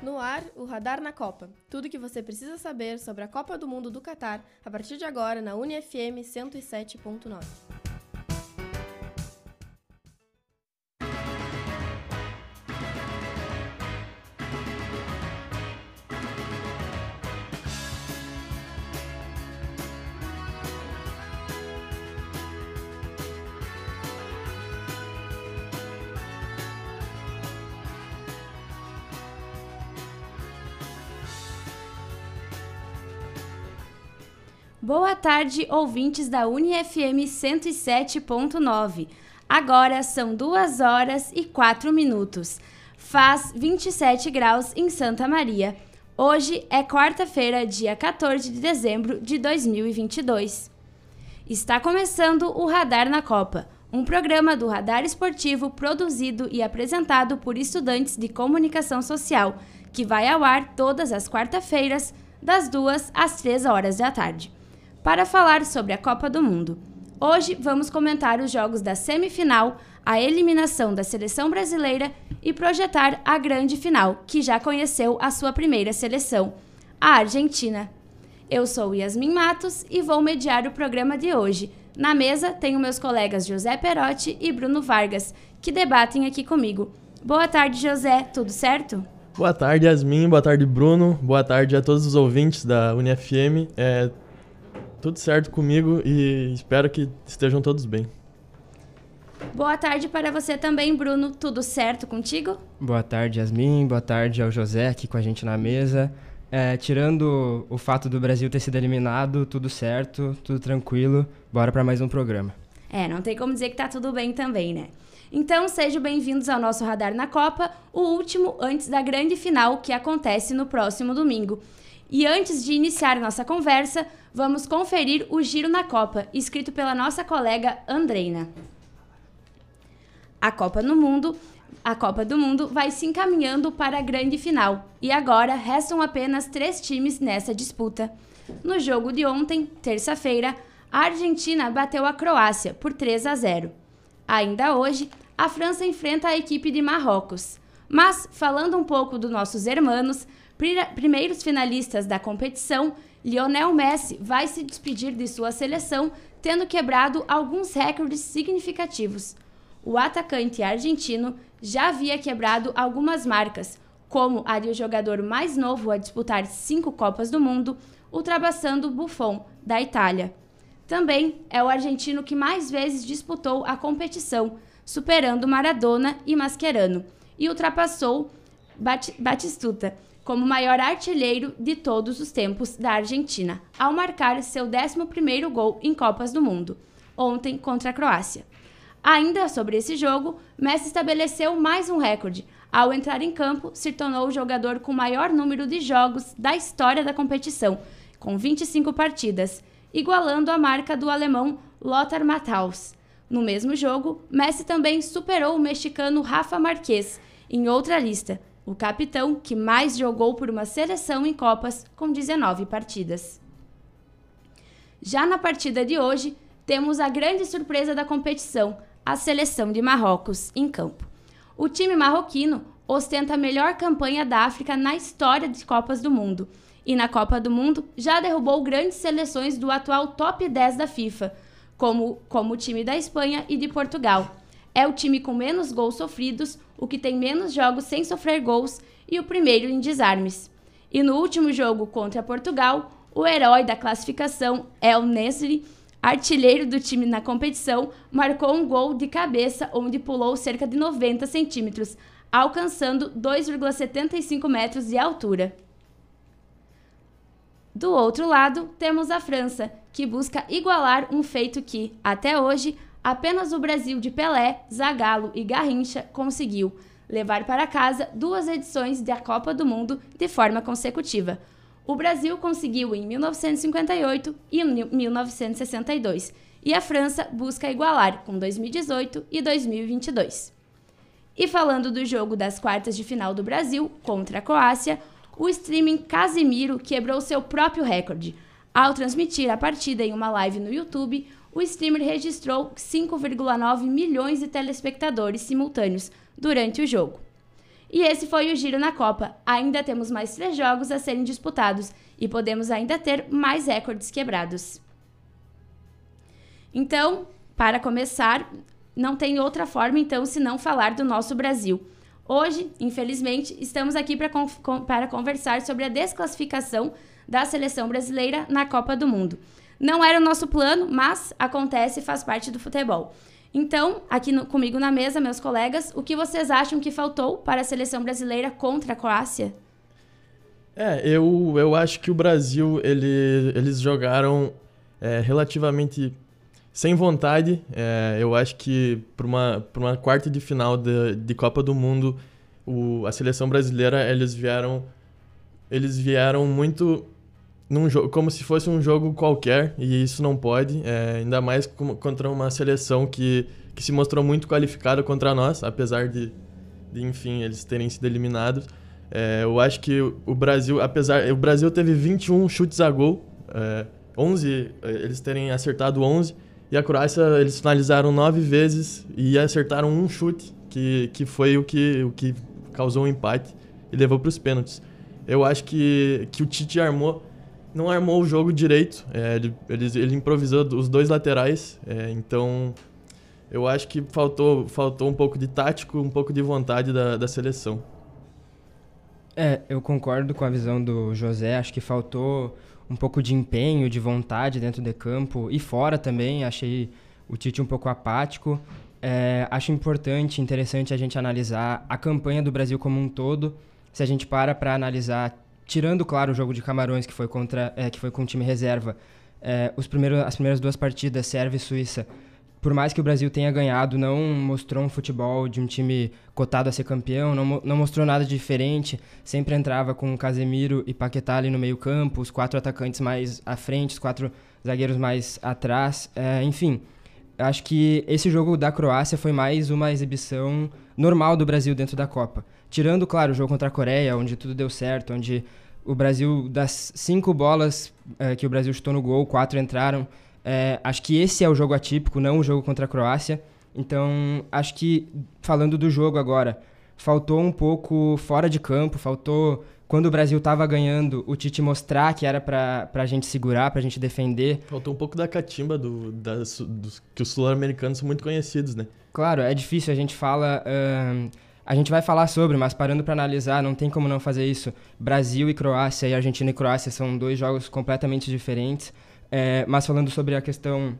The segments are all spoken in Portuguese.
No ar, o Radar na Copa. Tudo o que você precisa saber sobre a Copa do Mundo do Catar a partir de agora na UniFM 107.9. tarde, ouvintes da UniFM 107.9. Agora são 2 horas e 4 minutos. Faz 27 graus em Santa Maria. Hoje é quarta-feira, dia 14 de dezembro de 2022. Está começando o Radar na Copa, um programa do Radar Esportivo produzido e apresentado por estudantes de comunicação social, que vai ao ar todas as quarta-feiras, das 2 às 3 horas da tarde para falar sobre a Copa do Mundo. Hoje vamos comentar os jogos da semifinal, a eliminação da seleção brasileira e projetar a grande final, que já conheceu a sua primeira seleção, a Argentina. Eu sou Yasmin Matos e vou mediar o programa de hoje. Na mesa tenho meus colegas José Perotti e Bruno Vargas, que debatem aqui comigo. Boa tarde, José, tudo certo? Boa tarde, Yasmin. Boa tarde, Bruno. Boa tarde a todos os ouvintes da UniFM. É, tudo certo comigo e espero que estejam todos bem. Boa tarde para você também, Bruno. Tudo certo contigo? Boa tarde, Yasmin. Boa tarde ao José aqui com a gente na mesa. É, tirando o fato do Brasil ter sido eliminado, tudo certo, tudo tranquilo. Bora para mais um programa. É, não tem como dizer que tá tudo bem também, né? Então, sejam bem-vindos ao nosso Radar na Copa, o último antes da grande final que acontece no próximo domingo. E antes de iniciar nossa conversa, vamos conferir o Giro na Copa, escrito pela nossa colega Andreina. A Copa no Mundo, a Copa do Mundo vai se encaminhando para a grande final, e agora restam apenas três times nessa disputa. No jogo de ontem, terça-feira, a Argentina bateu a Croácia por 3 a 0. Ainda hoje, a França enfrenta a equipe de Marrocos. Mas, falando um pouco dos nossos hermanos, primeiros finalistas da competição, Lionel Messi vai se despedir de sua seleção, tendo quebrado alguns recordes significativos. O atacante argentino já havia quebrado algumas marcas, como a de o jogador mais novo a disputar cinco Copas do Mundo, ultrapassando Buffon, da Itália. Também é o argentino que mais vezes disputou a competição, superando Maradona e Mascherano, e ultrapassou Batistuta, como maior artilheiro de todos os tempos da Argentina, ao marcar seu 11º gol em Copas do Mundo, ontem contra a Croácia. Ainda sobre esse jogo, Messi estabeleceu mais um recorde. Ao entrar em campo, se tornou o jogador com maior número de jogos da história da competição, com 25 partidas, igualando a marca do alemão Lothar Matthaus. No mesmo jogo, Messi também superou o mexicano Rafa Marquez em outra lista, o capitão que mais jogou por uma seleção em Copas com 19 partidas. Já na partida de hoje, temos a grande surpresa da competição, a seleção de Marrocos em campo. O time marroquino ostenta a melhor campanha da África na história de Copas do Mundo e na Copa do Mundo já derrubou grandes seleções do atual top 10 da FIFA, como, como o time da Espanha e de Portugal. É o time com menos gols sofridos, o que tem menos jogos sem sofrer gols e o primeiro em desarmes. E no último jogo contra Portugal, o herói da classificação, El Nesri, artilheiro do time na competição, marcou um gol de cabeça onde pulou cerca de 90 centímetros, alcançando 2,75 metros de altura. Do outro lado, temos a França, que busca igualar um feito que, até hoje, apenas o Brasil de Pelé, Zagallo e Garrincha conseguiu levar para casa duas edições da Copa do Mundo de forma consecutiva. O Brasil conseguiu em 1958 e 1962, e a França busca igualar com 2018 e 2022. E falando do jogo das quartas de final do Brasil contra a Croácia, o streaming Casimiro quebrou seu próprio recorde. Ao transmitir a partida em uma live no YouTube, o streamer registrou 5,9 milhões de telespectadores simultâneos durante o jogo. E esse foi o Giro na Copa. Ainda temos mais três jogos a serem disputados e podemos ainda ter mais recordes quebrados. Então, para começar, não tem outra forma então senão falar do nosso Brasil. Hoje, infelizmente, estamos aqui para conversar sobre a desclassificação da seleção brasileira na Copa do Mundo. Não era o nosso plano, mas acontece e faz parte do futebol. Então, aqui no, comigo na mesa, meus colegas, o que vocês acham que faltou para a seleção brasileira contra a Croácia? É, eu, eu acho que o Brasil, ele, eles jogaram é, relativamente sem vontade. É, eu acho que para uma, uma quarta de final de, de Copa do Mundo, o, a seleção brasileira, eles vieram, eles vieram muito num jogo, como se fosse um jogo qualquer, e isso não pode, é, ainda mais contra uma seleção que, que se mostrou muito qualificada contra nós, apesar de, de enfim, eles terem sido eliminados. É, eu acho que o Brasil, apesar. O Brasil teve 21 chutes a gol, é, 11, eles terem acertado 11, e a Croácia, eles finalizaram nove vezes e acertaram um chute, que, que foi o que, o que causou o um empate e levou para os pênaltis. Eu acho que, que o Tite armou não armou o jogo direito. É, ele, ele, ele, improvisou os dois laterais. É, então, eu acho que faltou, faltou um pouco de tático, um pouco de vontade da, da seleção. É, eu concordo com a visão do José. Acho que faltou um pouco de empenho, de vontade dentro de campo e fora também. Achei o Tite um pouco apático. É, acho importante, interessante a gente analisar a campanha do Brasil como um todo. Se a gente para para analisar tirando, claro, o jogo de Camarões, que foi, contra, é, que foi com o time reserva, é, os primeiros, as primeiras duas partidas, Sérvia e Suíça, por mais que o Brasil tenha ganhado, não mostrou um futebol de um time cotado a ser campeão, não, não mostrou nada diferente. Sempre entrava com Casemiro e Paquetá ali no meio-campo, os quatro atacantes mais à frente, os quatro zagueiros mais atrás. É, enfim, acho que esse jogo da Croácia foi mais uma exibição normal do Brasil dentro da Copa. Tirando, claro, o jogo contra a Coreia, onde tudo deu certo, onde o Brasil, das cinco bolas é, que o Brasil chutou no gol, quatro entraram. É, acho que esse é o jogo atípico, não o jogo contra a Croácia. Então, acho que, falando do jogo agora, faltou um pouco fora de campo, faltou quando o Brasil estava ganhando, o Tite mostrar que era para a gente segurar, para a gente defender. Faltou um pouco da catimba do, das, dos, que os sul-americanos são muito conhecidos, né? Claro, é difícil, a gente fala... Uh, a gente vai falar sobre, mas parando para analisar, não tem como não fazer isso. Brasil e Croácia, e Argentina e Croácia são dois jogos completamente diferentes. É, mas falando sobre a questão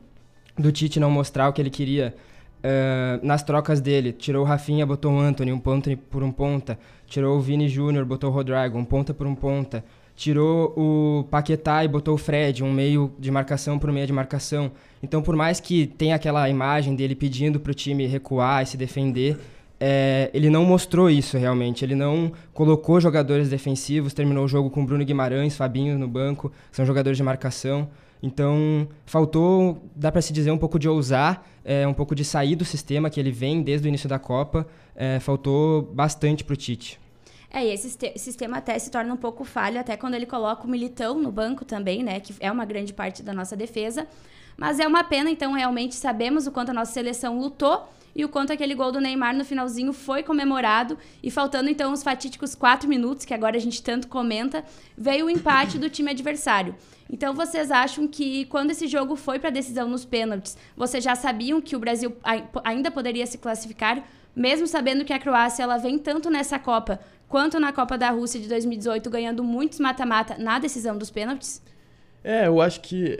do Tite não mostrar o que ele queria, uh, nas trocas dele, tirou o Rafinha, botou o Anthony, um ponta por um ponta. Tirou o Vini Júnior, botou o Rodrigo, um ponta por um ponta. Tirou o Paquetá e botou o Fred, um meio de marcação por meio de marcação. Então, por mais que tenha aquela imagem dele pedindo para o time recuar e se defender, é, ele não mostrou isso realmente. Ele não colocou jogadores defensivos, terminou o jogo com Bruno Guimarães, Fabinho no banco, são jogadores de marcação. Então, faltou, dá para se dizer, um pouco de ousar, é, um pouco de sair do sistema que ele vem desde o início da Copa. É, faltou bastante para o Tite. É, e esse sistema até se torna um pouco falho, até quando ele coloca o Militão no banco também, né? Que é uma grande parte da nossa defesa. Mas é uma pena, então, realmente sabemos o quanto a nossa seleção lutou e o quanto aquele gol do Neymar no finalzinho foi comemorado. E faltando então os fatídicos quatro minutos, que agora a gente tanto comenta, veio o empate do time adversário. Então vocês acham que quando esse jogo foi para decisão nos pênaltis, vocês já sabiam que o Brasil ainda poderia se classificar, mesmo sabendo que a Croácia ela vem tanto nessa Copa quanto na Copa da Rússia de 2018 ganhando muitos mata-mata na decisão dos pênaltis? É, eu acho que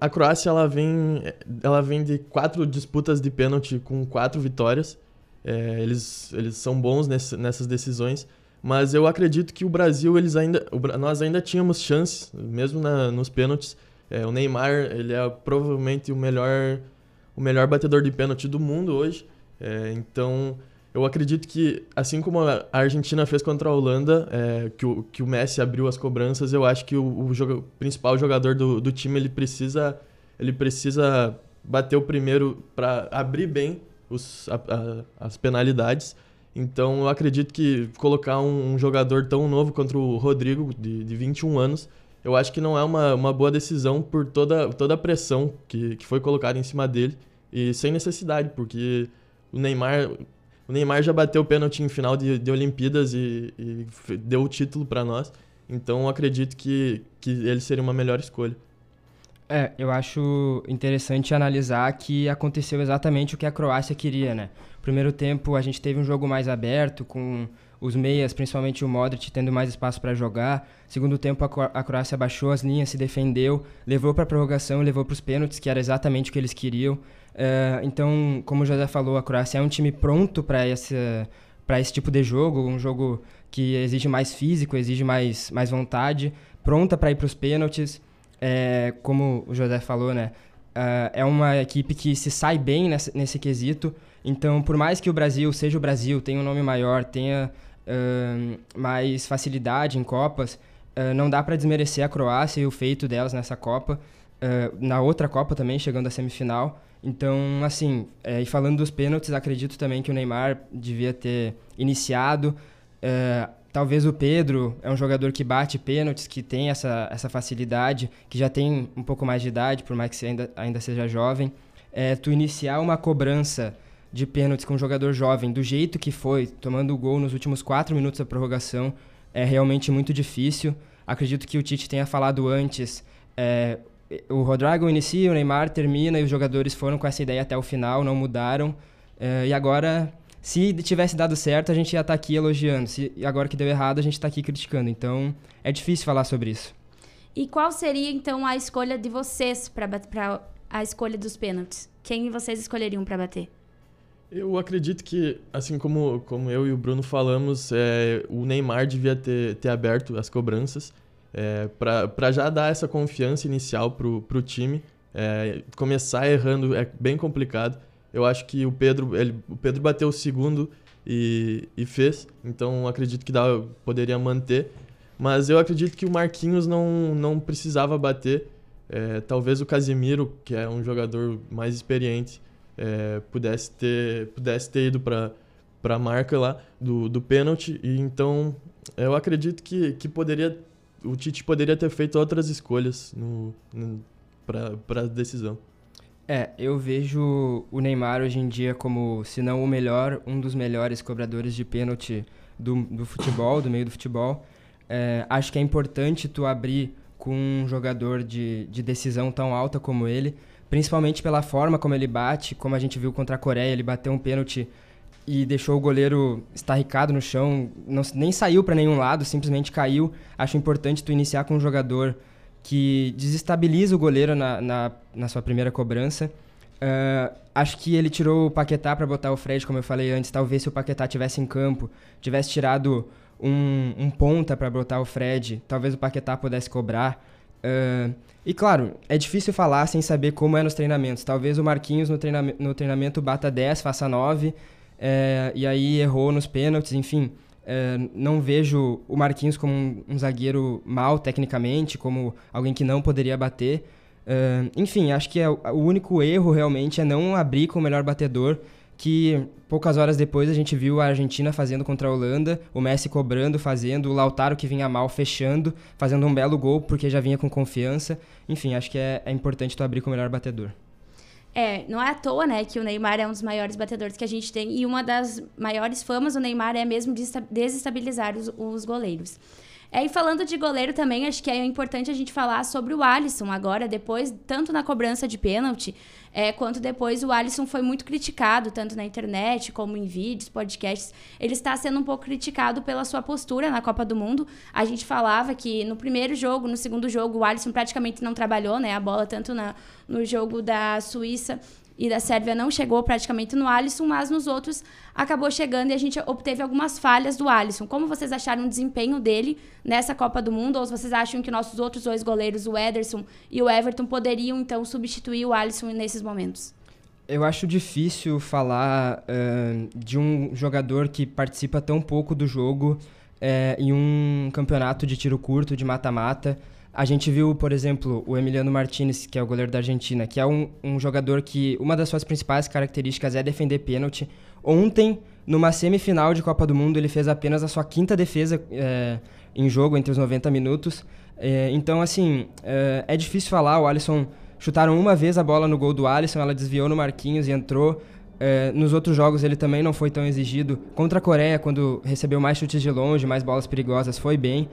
a Croácia ela vem, ela vem de quatro disputas de pênalti com quatro vitórias. É, eles, eles são bons nesse, nessas decisões, mas eu acredito que o Brasil, eles ainda, nós ainda tínhamos chances, mesmo na, nos pênaltis. É, o Neymar, ele é provavelmente o melhor, o melhor batedor de pênalti do mundo hoje. É, então, eu acredito que, assim como a Argentina fez contra a Holanda, é, que, o, que o Messi abriu as cobranças, eu acho que o, o principal jogador do, do time ele precisa, ele precisa bater o primeiro para abrir bem os, a, a, as penalidades. Então eu acredito que colocar um, um, jogador tão novo contra o Rodrigo, de, de 21 anos, eu acho que não é uma, uma boa decisão por toda, toda a pressão que, que foi colocada em cima dele e sem necessidade, porque o Neymar o Neymar já bateu o pênalti em final de, de Olimpíadas e, e deu o título para nós. Então acredito que, que ele seria uma melhor escolha. É, eu acho interessante analisar que aconteceu exatamente o que a Croácia queria, né? Primeiro tempo a gente teve um jogo mais aberto, com os meias, principalmente o Modric, tendo mais espaço para jogar. Segundo tempo a Croácia baixou as linhas, se defendeu, levou para a prorrogação, levou para os pênaltis, que era exatamente o que eles queriam. Uh, então, como o José falou, a Croácia é um time pronto para esse, esse tipo de jogo, um jogo que exige mais físico, exige mais, mais vontade, pronta para ir para os pênaltis. É, como o José falou, né? Uh, é uma equipe que se sai bem nesse, nesse quesito. Então, por mais que o Brasil seja o Brasil, tenha um nome maior, tenha uh, mais facilidade em Copas, uh, não dá para desmerecer a Croácia e o feito delas nessa Copa. na outra Copa também, chegando à semifinal. Então, assim, é, e falando dos pênaltis, acredito também que o Neymar devia ter iniciado. É, talvez o Pedro é um jogador que bate pênaltis, que tem essa, essa facilidade, que já tem um pouco mais de idade, por mais que ainda, ainda seja jovem. É, tu iniciar uma cobrança de pênaltis com um jogador jovem, do jeito que foi, tomando o gol nos últimos quatro minutos da prorrogação, é realmente muito difícil. Acredito que o Tite tenha falado antes. É, o Rodrigo inicia, o Neymar termina e os jogadores foram com essa ideia até o final, não mudaram. É, e agora, se tivesse dado certo, a gente ia estar tá aqui elogiando. Se agora que deu errado, a gente está aqui criticando. Então, é difícil falar sobre isso. E qual seria então a escolha de vocês para a escolha dos pênaltis? Quem vocês escolheriam para bater? Eu acredito que, assim como, como eu e o Bruno falamos, é, o Neymar devia ter, ter aberto as cobranças é, para já dar essa confiança inicial para o time. É, começar errando é bem complicado. Eu acho que o Pedro, ele, o Pedro bateu o segundo e, e fez, então acredito que dá, poderia manter. Mas eu acredito que o Marquinhos não, não precisava bater. É, talvez o Casemiro, que é um jogador mais experiente, é, pudesse, ter, pudesse ter ido para a marca lá do, do pênalti. E então eu acredito que, que poderia o Tite poderia ter feito outras escolhas no, no para a decisão. É, eu vejo o Neymar hoje em dia como, se não o melhor, um dos melhores cobradores de pênalti do, do futebol, do meio do futebol. É, acho que é importante tu abrir com um jogador de, de decisão tão alta como ele, principalmente pela forma como ele bate, como a gente viu contra a Coreia, ele bateu um pênalti e deixou o goleiro estarricado no chão, não, nem saiu para nenhum lado, simplesmente caiu. Acho importante tu iniciar com um jogador que desestabiliza o goleiro na, na, na sua primeira cobrança. Uh, acho que ele tirou o Paquetá para botar o Fred, como eu falei antes. Talvez se o Paquetá tivesse em campo, tivesse tirado um, um ponta para botar o Fred, talvez o Paquetá pudesse cobrar. Uh, e claro, é difícil falar sem saber como é nos treinamentos. Talvez o Marquinhos no, no treinamento bata 10, faça 9, é, e aí errou nos pênaltis, enfim. É, não vejo o Marquinhos como um, um, zagueiro mal tecnicamente, como alguém que não poderia bater. É, enfim, acho que é, o único erro realmente é não abrir com o melhor batedor, que poucas horas depois a gente viu a Argentina fazendo contra a Holanda, o Messi cobrando, fazendo, o Lautaro que vinha mal fechando, fazendo um belo gol porque já vinha com confiança. Enfim, acho que é, é importante tu abrir com o melhor batedor. É, não é à toa, né, que o Neymar é um dos maiores batedores que a gente tem e uma das maiores famas do Neymar é mesmo de desestabilizar os, os goleiros. É, e falando de goleiro também, acho que é importante a gente falar sobre o Alisson agora, depois, tanto na cobrança de pênalti, é, quanto depois o Alisson foi muito criticado, tanto na internet como em vídeos, podcasts. Ele está sendo um pouco criticado pela sua postura na Copa do Mundo. A gente falava que no primeiro jogo, no segundo jogo, o Alisson praticamente não trabalhou, né? A bola tanto na, no jogo da Suíça e da Sérvia não chegou praticamente no Alisson, mas nos outros acabou chegando e a gente obteve algumas falhas do Alisson. Como vocês acharam o desempenho dele nessa Copa do Mundo? Ou vocês acham que nossos outros dois goleiros, o Ederson e o Everton, poderiam então substituir o Alisson nesses momentos? Eu acho difícil falar uh, de um jogador que participa tão pouco do jogo uh, em um campeonato de tiro curto, de mata-mata. A gente viu, por exemplo, o Emiliano Martinez, que é o goleiro da Argentina, que é um, um jogador que uma das suas principais características é defender pênalti. Ontem, numa semifinal de Copa do Mundo, ele fez apenas a sua quinta defesa é, em jogo, entre os 90 minutos. É, então, assim, é, é, difícil falar. O Alisson chutaram uma vez a bola no gol do Alisson, ela desviou no Marquinhos e entrou. É, nos outros jogos ele também não foi tão exigido. Contra a Coreia, quando recebeu mais chutes de longe, mais bolas perigosas, foi bem.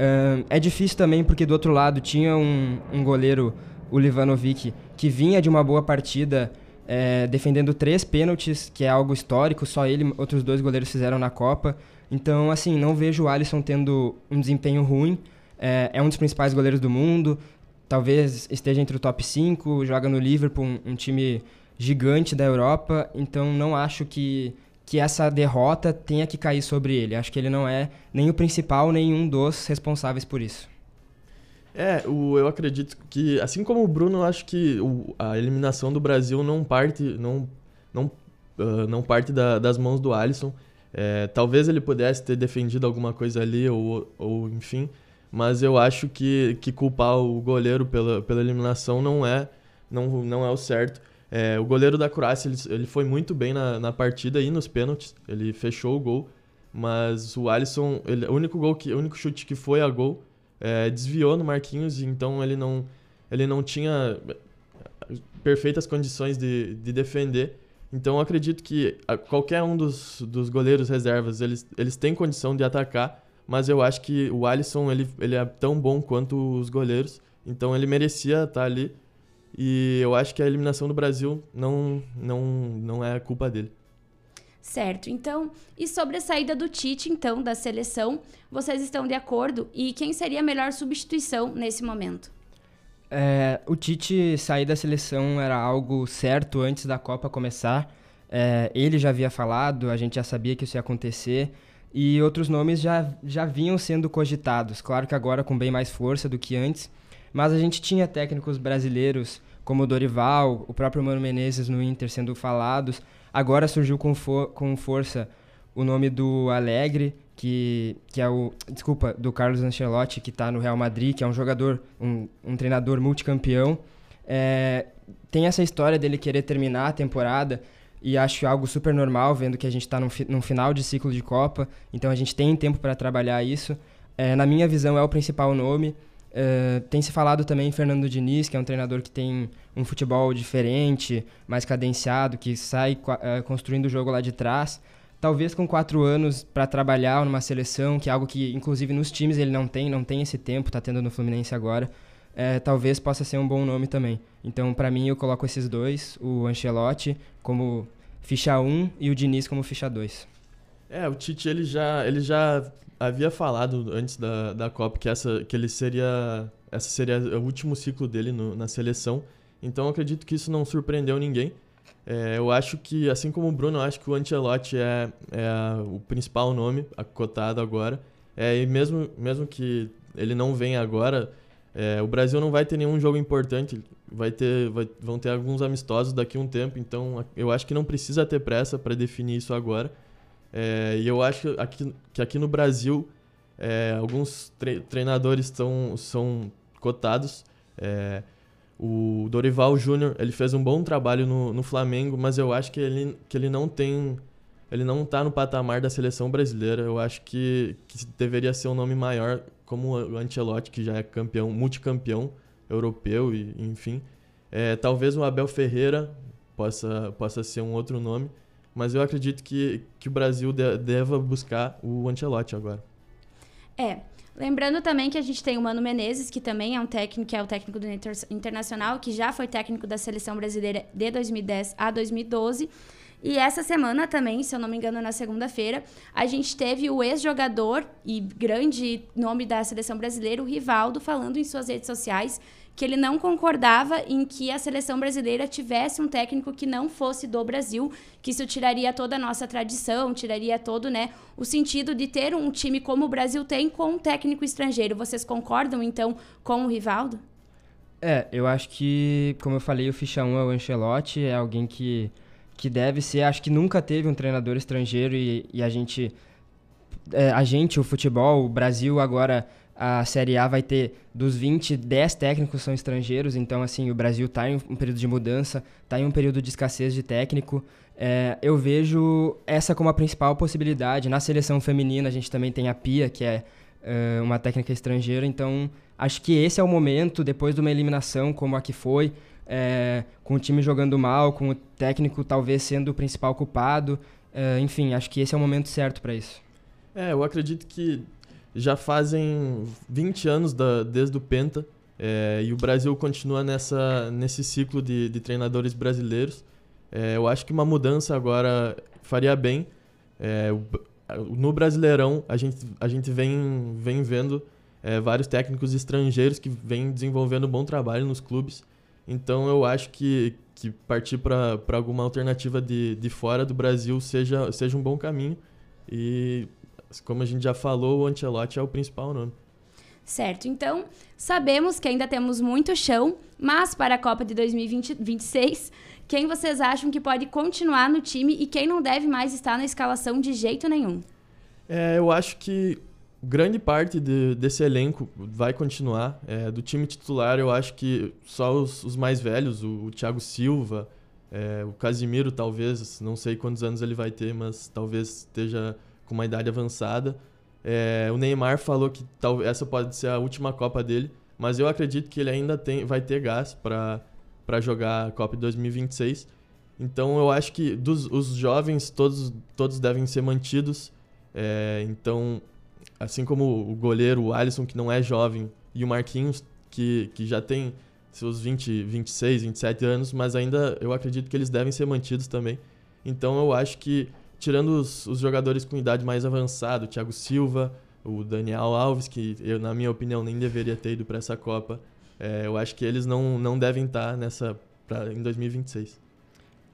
É, difícil também porque do outro lado tinha um, um goleiro, o Livanovic, que vinha de uma boa partida é, defendendo três pênaltis, que é algo histórico, só ele outros dois goleiros fizeram na Copa. Então, assim, não vejo o Alisson tendo um desempenho ruim. É, é um dos principais goleiros do mundo, talvez esteja entre o top 5, joga no Liverpool, um, um time gigante da Europa, então não acho que, que essa derrota tenha que cair sobre ele. Acho que ele não é nem o principal, nem um dos responsáveis por isso. É, o, eu acredito que, assim como o Bruno, acho que o, a eliminação do Brasil não parte, não, não, uh, não parte da, das mãos do Alisson. É, talvez ele pudesse ter defendido alguma coisa ali, ou, ou enfim, mas eu acho que, que culpar o goleiro pela, pela eliminação não é, não, não é o certo. É, o goleiro da Croácia ele, ele foi muito bem na, na partida e nos pênaltis, ele fechou o gol, mas o Alisson, ele, o único gol que, o único chute que foi a gol, é, desviou no Marquinhos, então ele não, ele não tinha perfeitas condições de, de defender. Então acredito que qualquer um dos, dos goleiros reservas, eles, eles têm condição de atacar, mas eu acho que o Alisson ele, ele é tão bom quanto os goleiros, então ele merecia estar ali. E eu acho que a eliminação do Brasil não, não, não é culpa dele. Certo. Então, e sobre a saída do Tite, então, da seleção, vocês estão de acordo? E quem seria a melhor substituição nesse momento? É, o Tite sair da seleção era algo certo antes da Copa começar. É, ele já havia falado, a gente já sabia que isso ia acontecer e outros nomes já, já vinham sendo cogitados. Claro que agora com bem mais força do que antes, mas a gente tinha técnicos brasileiros como o Dorival, o próprio Mano Menezes no Inter sendo falados. Agora surgiu com, com força o nome do Alegre, que, que é o. Desculpa, do Carlos Ancelotti, que está no Real Madrid, que é um jogador, um, um treinador multicampeão. É, tem essa história dele querer terminar a temporada e acho algo super normal, vendo que a gente está num, num, final de ciclo de Copa, então a gente tem tempo para trabalhar isso. É, na minha visão, é o principal nome. Tem se falado também Fernando Diniz, que é um treinador que tem um futebol diferente, mais cadenciado, que sai é, construindo o jogo lá de trás. Talvez com quatro anos para trabalhar numa seleção, que é algo que, inclusive, nos times ele não tem, não tem esse tempo, está tendo no Fluminense agora. Talvez possa ser um bom nome também. Então, para mim, eu coloco esses dois, o Ancelotti como ficha 1 e o Diniz como ficha 2. É, o Tite ele já, ele já havia falado antes da, da Copa que, essa, que ele seria. Essa seria o último ciclo dele no, na seleção. Então acredito que isso não surpreendeu ninguém. É, eu acho que, assim como o Bruno, acho que o Ancelotti é, é o principal nome acotado agora. É, e mesmo, mesmo que ele não venha agora, é, o Brasil não vai ter nenhum jogo importante vai ter, vai, vão ter alguns amistosos daqui a um tempo, então eu acho que não precisa ter pressa para definir isso agora. É, e eu acho que aqui, que aqui no Brasil é, alguns tre treinadores tão, são cotados. É, o Dorival Júnior ele fez um bom trabalho no, no Flamengo, mas eu acho que ele, que ele não tem ele não está no patamar da seleção brasileira. Eu acho que, que deveria ser um nome maior, como o Ancelotti, que já é campeão, multicampeão europeu, e enfim. É, talvez o Abel Ferreira possa, possa ser um outro nome, mas eu acredito que, que o Brasil de, deva buscar o Ancelotti agora. É, Lembrando também que a gente tem o Mano Menezes, que também é um técnico, que é o técnico do Inter Internacional, que já foi técnico da seleção brasileira de 2010 a 2012. E essa semana também, se eu não me engano, na segunda-feira, a gente teve o ex-jogador e grande nome da seleção brasileira, o Rivaldo, falando em suas redes sociais que ele não concordava em que a seleção brasileira tivesse um técnico que não fosse do Brasil, que isso tiraria toda a nossa tradição, tiraria todo, né, o sentido de ter um time como o Brasil tem com um técnico estrangeiro. Vocês concordam então com o Rivaldo? É, eu acho que, como eu falei, o ficha 1 é o Ancelotti, é alguém que que deve ser, acho que nunca teve um treinador estrangeiro e, e a gente é, a gente, o futebol, o Brasil agora a Série A vai ter dos 20, 10 técnicos são estrangeiros, então assim, o Brasil está em um período de mudança, está em um período de escassez de técnico. É, eu vejo essa como a principal possibilidade. Na seleção feminina a gente também tem a Pia, que é, uma técnica estrangeira, então acho que esse é o momento, depois de uma eliminação como a que foi, é, com o time jogando mal, com o técnico talvez sendo o principal culpado. É, enfim, acho que esse é o momento certo para isso. É, eu acredito que já fazem 20 anos da, desde o Penta é, e o Brasil continua nessa, nesse ciclo de, de treinadores brasileiros. É, eu acho que uma mudança agora faria bem. É, no Brasileirão, a gente, a gente vem, vem vendo vários técnicos estrangeiros que vêm desenvolvendo um bom trabalho nos clubes. Então eu acho que, que partir para alguma alternativa de, de fora do Brasil seja, seja um bom caminho. E como a gente já falou, o Ancelotti é o principal nome. Certo, então sabemos que ainda temos muito chão, mas para a Copa de 2026, quem vocês acham que pode continuar no time e quem não deve mais estar na escalação de jeito nenhum? É, eu acho que grande parte de, desse elenco vai continuar. É, do time titular, eu acho que só os, os mais velhos, o, o Thiago Silva, é, o Casimiro, talvez, não sei quantos anos ele vai ter, mas talvez esteja com uma idade avançada. É, o Neymar falou que tal, essa pode ser a última Copa dele, mas eu acredito que ele ainda tem, vai ter gás para jogar a Copa de 2026. Então eu acho que dos os jovens todos, todos devem ser mantidos. É, então assim como o goleiro, o Alisson, que não é jovem, e o Marquinhos, que, que já tem seus 20, 26, 27 anos, mas ainda eu acredito que eles devem ser mantidos também. Então eu acho que, tirando os, os jogadores com idade mais avançada, o Thiago Silva, o Daniel Alves, que eu, na minha opinião, nem deveria ter ido para essa Copa, é, eu acho que eles não, não devem estar nessa pra, em 2026.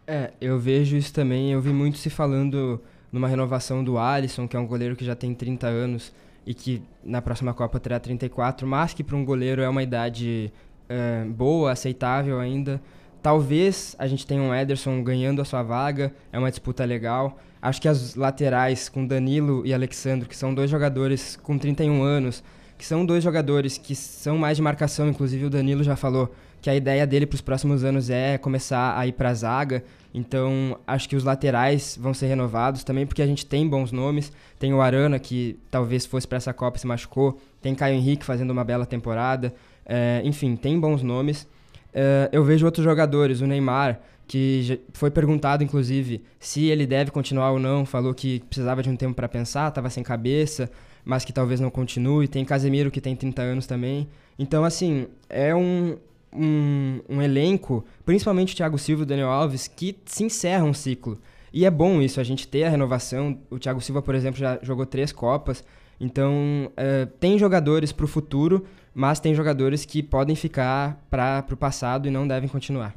É, eu vejo isso também. Eu vi muito se falando numa renovação do Alisson, que é um goleiro que já tem 30 anos e que na próxima Copa terá 34, mas que para um goleiro é uma idade é, boa, aceitável ainda. Talvez a gente tenha um Ederson ganhando a sua vaga, é uma disputa legal. Acho que as laterais com Danilo e Alexandre, que são dois jogadores com 31 anos, que são dois jogadores que são mais de marcação, inclusive o Danilo já falou que a ideia dele para os próximos anos é começar a ir para a zaga. Então, acho que os laterais vão ser renovados também, porque a gente tem bons nomes. Tem o Arana, que talvez fosse para essa Copa e se machucou. Tem Caio Henrique fazendo uma bela temporada. É, enfim, tem bons nomes. É, eu vejo outros jogadores, o Neymar, que foi perguntado, inclusive, se ele deve continuar ou não. Falou que precisava de um tempo para pensar, estava sem cabeça, mas que talvez não continue. Tem Casemiro, que tem 30 anos também. Então, assim, é um, um, um elenco, principalmente o Thiago Silva e o Daniel Alves, que se encerra um ciclo. E é bom isso, a gente ter a renovação. O Thiago Silva, por exemplo, já jogou três Copas. Então, é, tem jogadores para o futuro, mas tem jogadores que podem ficar para o passado e não devem continuar.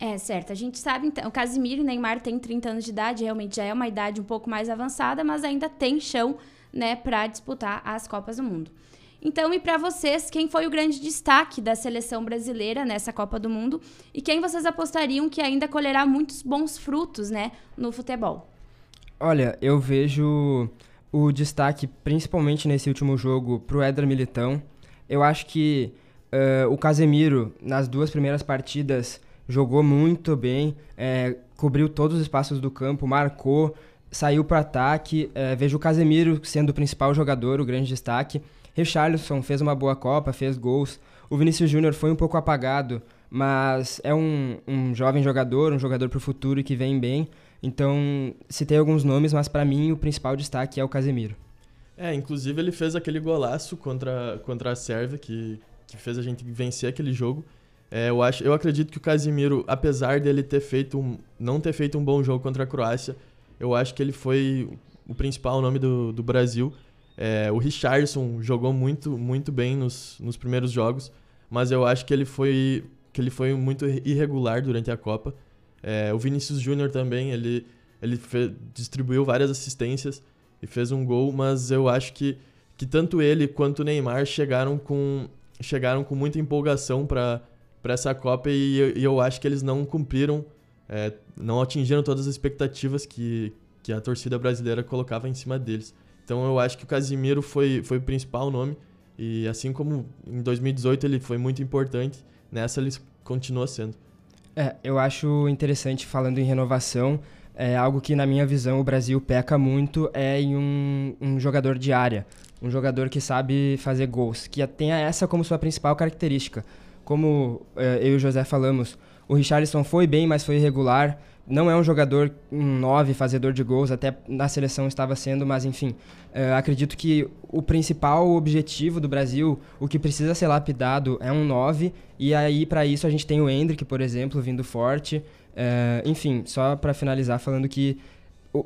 É, certo. A gente sabe, então, o Casimiro e Neymar têm 30 anos de idade, realmente já é uma idade um pouco mais avançada, mas ainda tem chão, né, para disputar as Copas do Mundo. Então, e para vocês, quem foi o grande destaque da seleção brasileira nessa Copa do Mundo e quem vocês apostariam que ainda colherá muitos bons frutos, né, no futebol? Olha, eu vejo o destaque, principalmente nesse último jogo, pro Éder Militão. Eu acho que uh, o Casemiro, nas duas primeiras partidas, jogou muito bem, é, cobriu todos os espaços do campo, marcou, saiu para ataque. É, vejo o Casemiro sendo o principal jogador, o grande destaque. Richarlison fez uma boa Copa, fez gols. O Vinícius Júnior foi um pouco apagado, mas é um, um jovem jogador, um jogador para o futuro que vem bem. Então, citei alguns nomes, mas para mim o principal destaque é o Casemiro. É, inclusive ele fez aquele golaço contra, contra a Sérvia, que, que fez a gente vencer aquele jogo. É, eu, acho, eu acredito que o Casemiro, apesar dele ter feito um, não ter feito um bom jogo contra a Croácia, eu acho que ele foi o principal nome do, do Brasil. É, o Richardson jogou muito, muito bem nos, nos primeiros jogos, mas eu acho que ele foi, que ele foi muito irregular durante a Copa. É, o Vinícius Júnior também, ele, ele distribuiu várias assistências e fez um gol, mas eu acho que, que tanto ele quanto o Neymar chegaram com, chegaram com muita empolgação para essa Copa e, e, eu acho que eles não cumpriram, é, não atingiram todas as expectativas que, que a torcida brasileira colocava em cima deles. Então eu acho que o Casimiro foi, foi o principal nome. E assim como em 2018 ele foi muito importante, nessa ele continua sendo. É, eu acho interessante, falando em renovação, é algo que na minha visão o Brasil peca muito é em um, um jogador de área. Um jogador que sabe fazer gols, que tenha essa como sua principal característica. como é, eu e o José falamos, o Richarlison foi bem, mas foi irregular. Não é um jogador um 9, fazedor de gols, até na seleção estava sendo, mas enfim. É, acredito que o principal objetivo do Brasil, o que precisa ser lapidado, é um 9. E aí, para isso, a gente tem o Hendrick, por exemplo, vindo forte. É, enfim, só para finalizar, falando que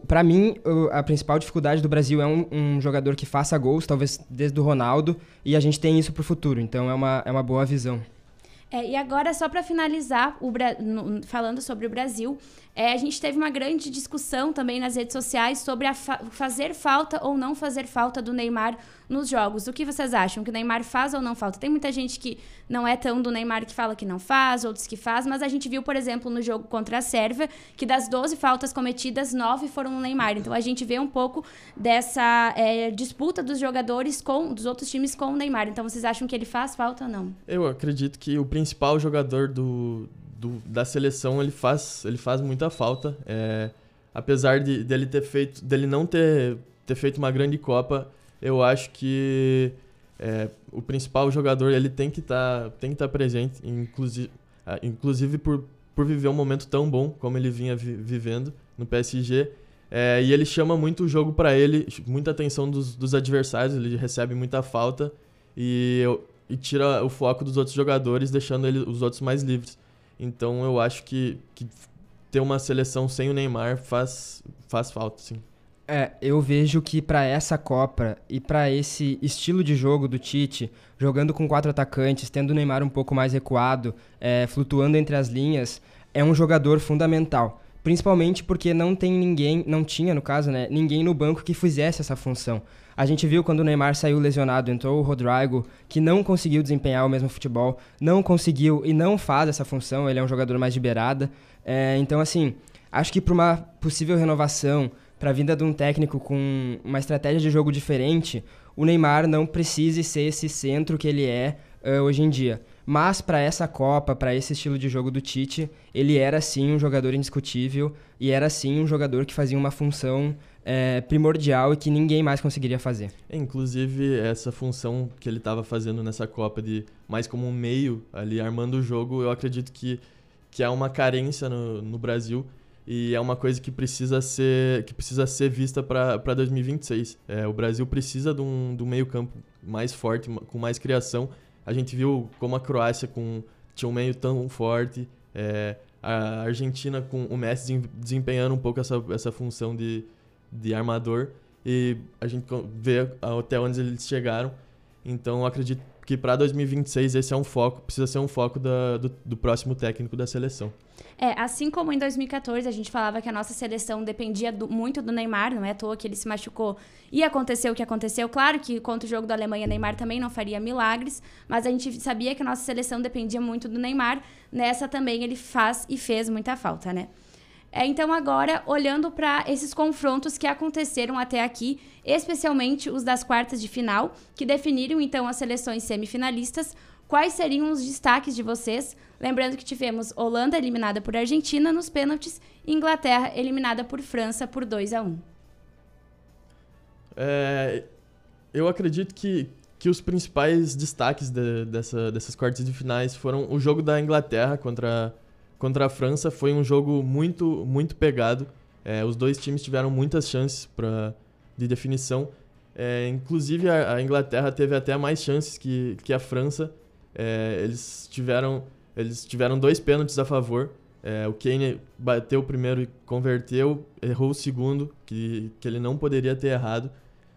para mim, a principal dificuldade do Brasil é um, um, jogador que faça gols, talvez desde o Ronaldo, e a gente tem isso para o futuro, então é uma, é uma boa visão. É, e agora, só para finalizar, o, falando sobre o Brasil, é, a gente teve uma grande discussão também nas redes sociais sobre fa fazer falta ou não fazer falta do Neymar nos jogos. O que vocês acham? Que o Neymar faz ou não falta? Tem muita gente que não é tão do Neymar que fala que não faz, outros que faz, mas a gente viu, por exemplo, no jogo contra a Sérvia, que das 12 faltas cometidas, 9 foram no Neymar. Então a gente vê um pouco dessa é, disputa dos jogadores com dos outros times com o Neymar. Então vocês acham que ele faz falta ou não? Eu acredito que o principal jogador do, do, da seleção ele faz, ele faz muita falta. É, apesar de dele ter feito, dele não ter, ter feito uma grande Copa, eu acho que é, o principal jogador ele tem que tá, estar tá presente, inclusive, inclusive por, por viver um momento tão bom como ele vinha vi, vivendo no PSG. É, e ele chama muito o jogo para ele, muita atenção dos, dos adversários, ele recebe muita falta e, e tira o foco dos outros jogadores, deixando ele, os outros mais livres. Então eu acho que, que ter uma seleção sem o Neymar faz, faz falta, sim. É, eu vejo que para essa Copa e para esse estilo de jogo do Tite, jogando com quatro atacantes, tendo o Neymar um pouco mais recuado, é, flutuando entre as linhas, é um jogador fundamental. Principalmente porque não tem ninguém, não tinha no caso, né, ninguém no banco que fizesse essa função. A gente viu quando o Neymar saiu lesionado, entrou o Rodrigo, que não conseguiu desempenhar o mesmo futebol, não conseguiu e não faz essa função, ele é um jogador mais de beirada. É, então, assim, acho que para uma possível renovação, para a vinda de um técnico com uma estratégia de jogo diferente, o Neymar não precise ser esse centro que ele é uh, hoje em dia. Mas para essa Copa, para esse estilo de jogo do Tite, ele era sim um jogador indiscutível e era sim um jogador que fazia uma função é, primordial e que ninguém mais conseguiria fazer. É, inclusive, essa função que ele estava fazendo nessa Copa de mais como um meio ali armando o jogo, eu acredito que, que há uma carência no, no Brasil e é uma coisa que precisa ser, que precisa ser vista para 2026. É, o Brasil precisa de um, de um meio campo mais forte, com mais criação. A gente viu como a Croácia com, tinha um meio tão forte, é, a Argentina com o Messi desempenhando um pouco essa, essa função de, de armador e a gente vê até onde eles chegaram. Então, acredito que para 2026 esse é um foco, precisa ser um foco da, do, do, próximo técnico da seleção. É, assim como em 2014 a gente falava que a nossa seleção dependia do, muito do Neymar, não é à toa que ele se machucou e aconteceu o que aconteceu. Claro que contra o jogo da Alemanha, Neymar também não faria milagres, mas a gente sabia que a nossa seleção dependia muito do Neymar. Nessa também ele faz e fez muita falta, né? É, então, agora, olhando para esses confrontos que aconteceram até aqui, especialmente os das quartas de final, que definiram então as seleções semifinalistas, quais seriam os destaques de vocês? Lembrando que tivemos Holanda eliminada por Argentina nos pênaltis e Inglaterra eliminada por França por 2 a 1 é, Eu acredito que, que os principais destaques de, dessa, dessas quartas de finais foram o jogo da Inglaterra contra contra a França foi um jogo muito, muito pegado. É, os dois times tiveram muitas chances pra, de definição. É, inclusive, a, a, Inglaterra teve até mais chances que, que a França. É, eles, tiveram, eles tiveram dois pênaltis a favor. É, o Kane bateu o primeiro e converteu, errou o segundo, que, que ele não poderia ter errado.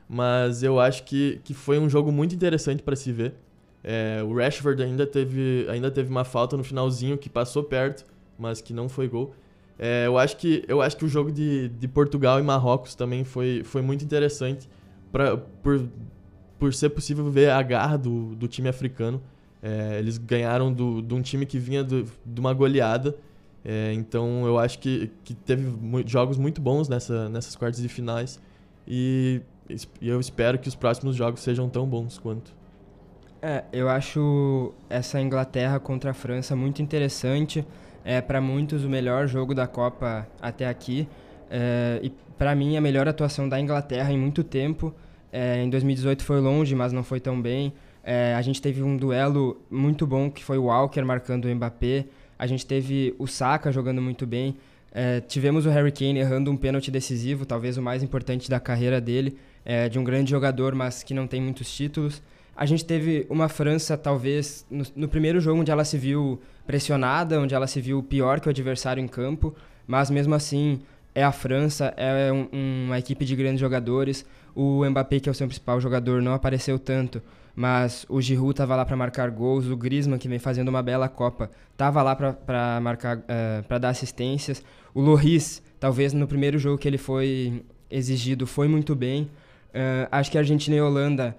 Mas eu acho que, que foi um jogo muito interessante para se ver. É, o Rashford ainda teve, ainda teve uma falta no finalzinho que passou perto, mas que não foi gol. É, eu, acho que, eu acho que o jogo de, de Portugal e Marrocos também foi, foi muito interessante pra, por, por ser possível ver a garra do, do time africano. É, eles ganharam do, de um time que vinha do, de uma goleada. É, então eu acho que, que teve jogos muito bons nessa, nessas quartas de finais. E, e eu espero que os próximos jogos sejam tão bons quanto. É, eu acho essa Inglaterra contra a França muito interessante. É para muitos o melhor jogo da Copa até aqui. É, e para mim a melhor atuação da Inglaterra em muito tempo. É, em 2018 foi longe, mas não foi tão bem. É, a gente teve um duelo muito bom que foi o Walker marcando o Mbappé. A gente teve o Saka jogando muito bem. É, tivemos o Harry Kane errando um pênalti decisivo, talvez o mais importante da carreira dele, é, de um grande jogador, mas que não tem muitos títulos. A gente teve uma França, talvez, no, no, primeiro jogo onde ela se viu pressionada, onde ela se viu pior que o adversário em campo, mas mesmo assim é a França, é um, uma equipe de grandes jogadores. O Mbappé, que é o seu principal jogador, não apareceu tanto, mas o Giroud estava lá para marcar gols, o Griezmann, que vem fazendo uma bela Copa, estava lá para marcar, uh, eh, para dar assistências. O Loris, talvez no primeiro jogo que ele foi exigido, foi muito bem. Uh, acho que a Argentina e a Holanda,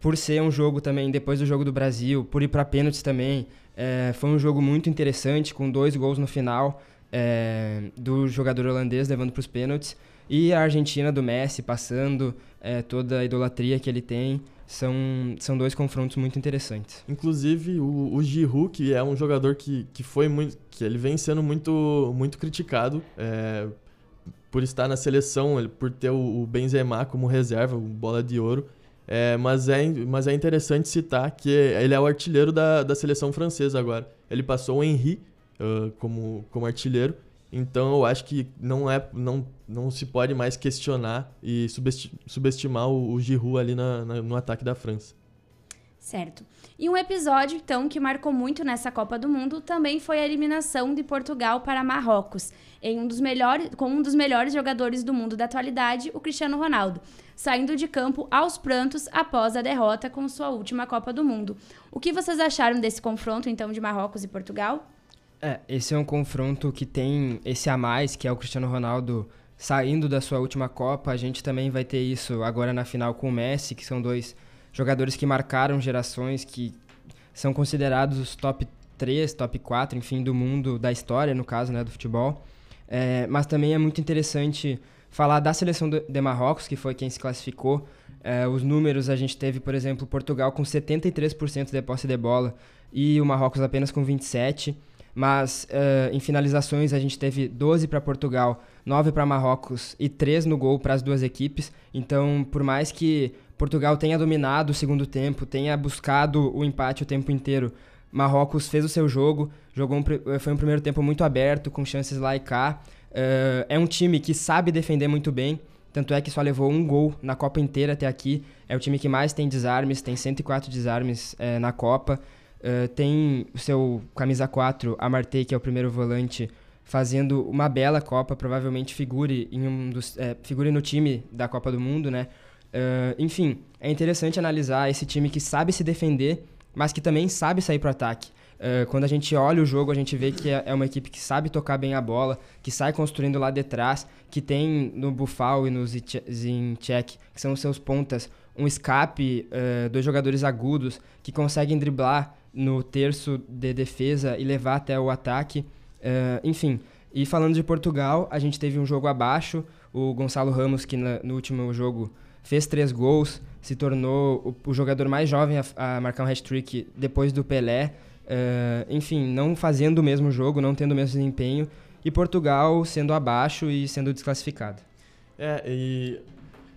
por ser um jogo também depois do jogo do Brasil, por ir para pênaltis também, uh, foi um jogo muito interessante, com dois gols no final uh, do jogador holandês levando para os pênaltis. E a Argentina do Messi passando toda a idolatria que ele tem. São, são dois confrontos muito interessantes. Inclusive, o, o Giroud, que é um jogador que, que foi muito. que ele vem sendo muito, muito criticado. É, por estar na seleção, por ter o Benzema como reserva, bola de ouro. É, mas, é, mas é interessante citar que ele é o artilheiro da, da seleção francesa agora. Ele passou o Henry uh, como, como artilheiro. Então eu acho que não, é, não, não se pode mais questionar e subestimar o, o Giroud ali na, na, no ataque da França. Certo. E um episódio, então, que marcou muito nessa Copa do Mundo também foi a eliminação de Portugal para Marrocos, em um dos melhores, com um dos melhores jogadores do mundo da atualidade, o Cristiano Ronaldo, saindo de campo aos prantos após a derrota com sua última Copa do Mundo. O que vocês acharam desse confronto, então, de Marrocos e Portugal? É, esse é um confronto que tem esse a mais, que é o Cristiano Ronaldo saindo da sua última Copa. A gente também vai ter isso agora na final com o Messi, que são dois jogadores que marcaram gerações, que são considerados os top 3, top 4, enfim, do mundo, da história, no caso, né, do futebol. É, mas também é muito interessante falar da seleção de Marrocos, que foi quem se classificou. É, os números a gente teve, por exemplo, Portugal com 73% de posse de bola e o Marrocos apenas com 27%. Mas uh, em finalizações a gente teve 12 para Portugal, 9 para Marrocos e 3 no gol para as duas equipes. Então, por mais que Portugal tenha dominado o segundo tempo, tenha buscado o empate o tempo inteiro. Marrocos fez o seu jogo, jogou um, eh, foi um primeiro tempo muito aberto, com chances lá e cá. Uh, é um time que sabe defender muito bem, tanto é que só levou um gol na Copa inteira até aqui. É o time que mais tem desarmes, tem 104 desarmes uh, na Copa. Uh, tem o seu camisa 4, Amartey, que é o primeiro volante, fazendo uma bela Copa, provavelmente figure, em um dos, figure no time da Copa do Mundo, né? Uh, enfim, é interessante analisar esse time que sabe se defender, mas que também sabe sair para o ataque. Uh, quando a gente olha o jogo, a gente vê que é, é uma equipe que sabe tocar bem a bola, que sai construindo lá de trás, que tem no Bufal e no Zinchek, que são os seus pontas, um escape, uh, dois jogadores agudos, que conseguem driblar no terço de defesa e levar até o ataque. Uh, enfim, e falando de Portugal, a gente teve um jogo abaixo, o Gonçalo Ramos, que na, no último jogo fez três gols, se tornou o, o jogador mais jovem a, a marcar um hat-trick depois do Pelé. Uh, enfim, não fazendo o mesmo jogo, não tendo o mesmo desempenho, e Portugal sendo abaixo e sendo desclassificado. É, e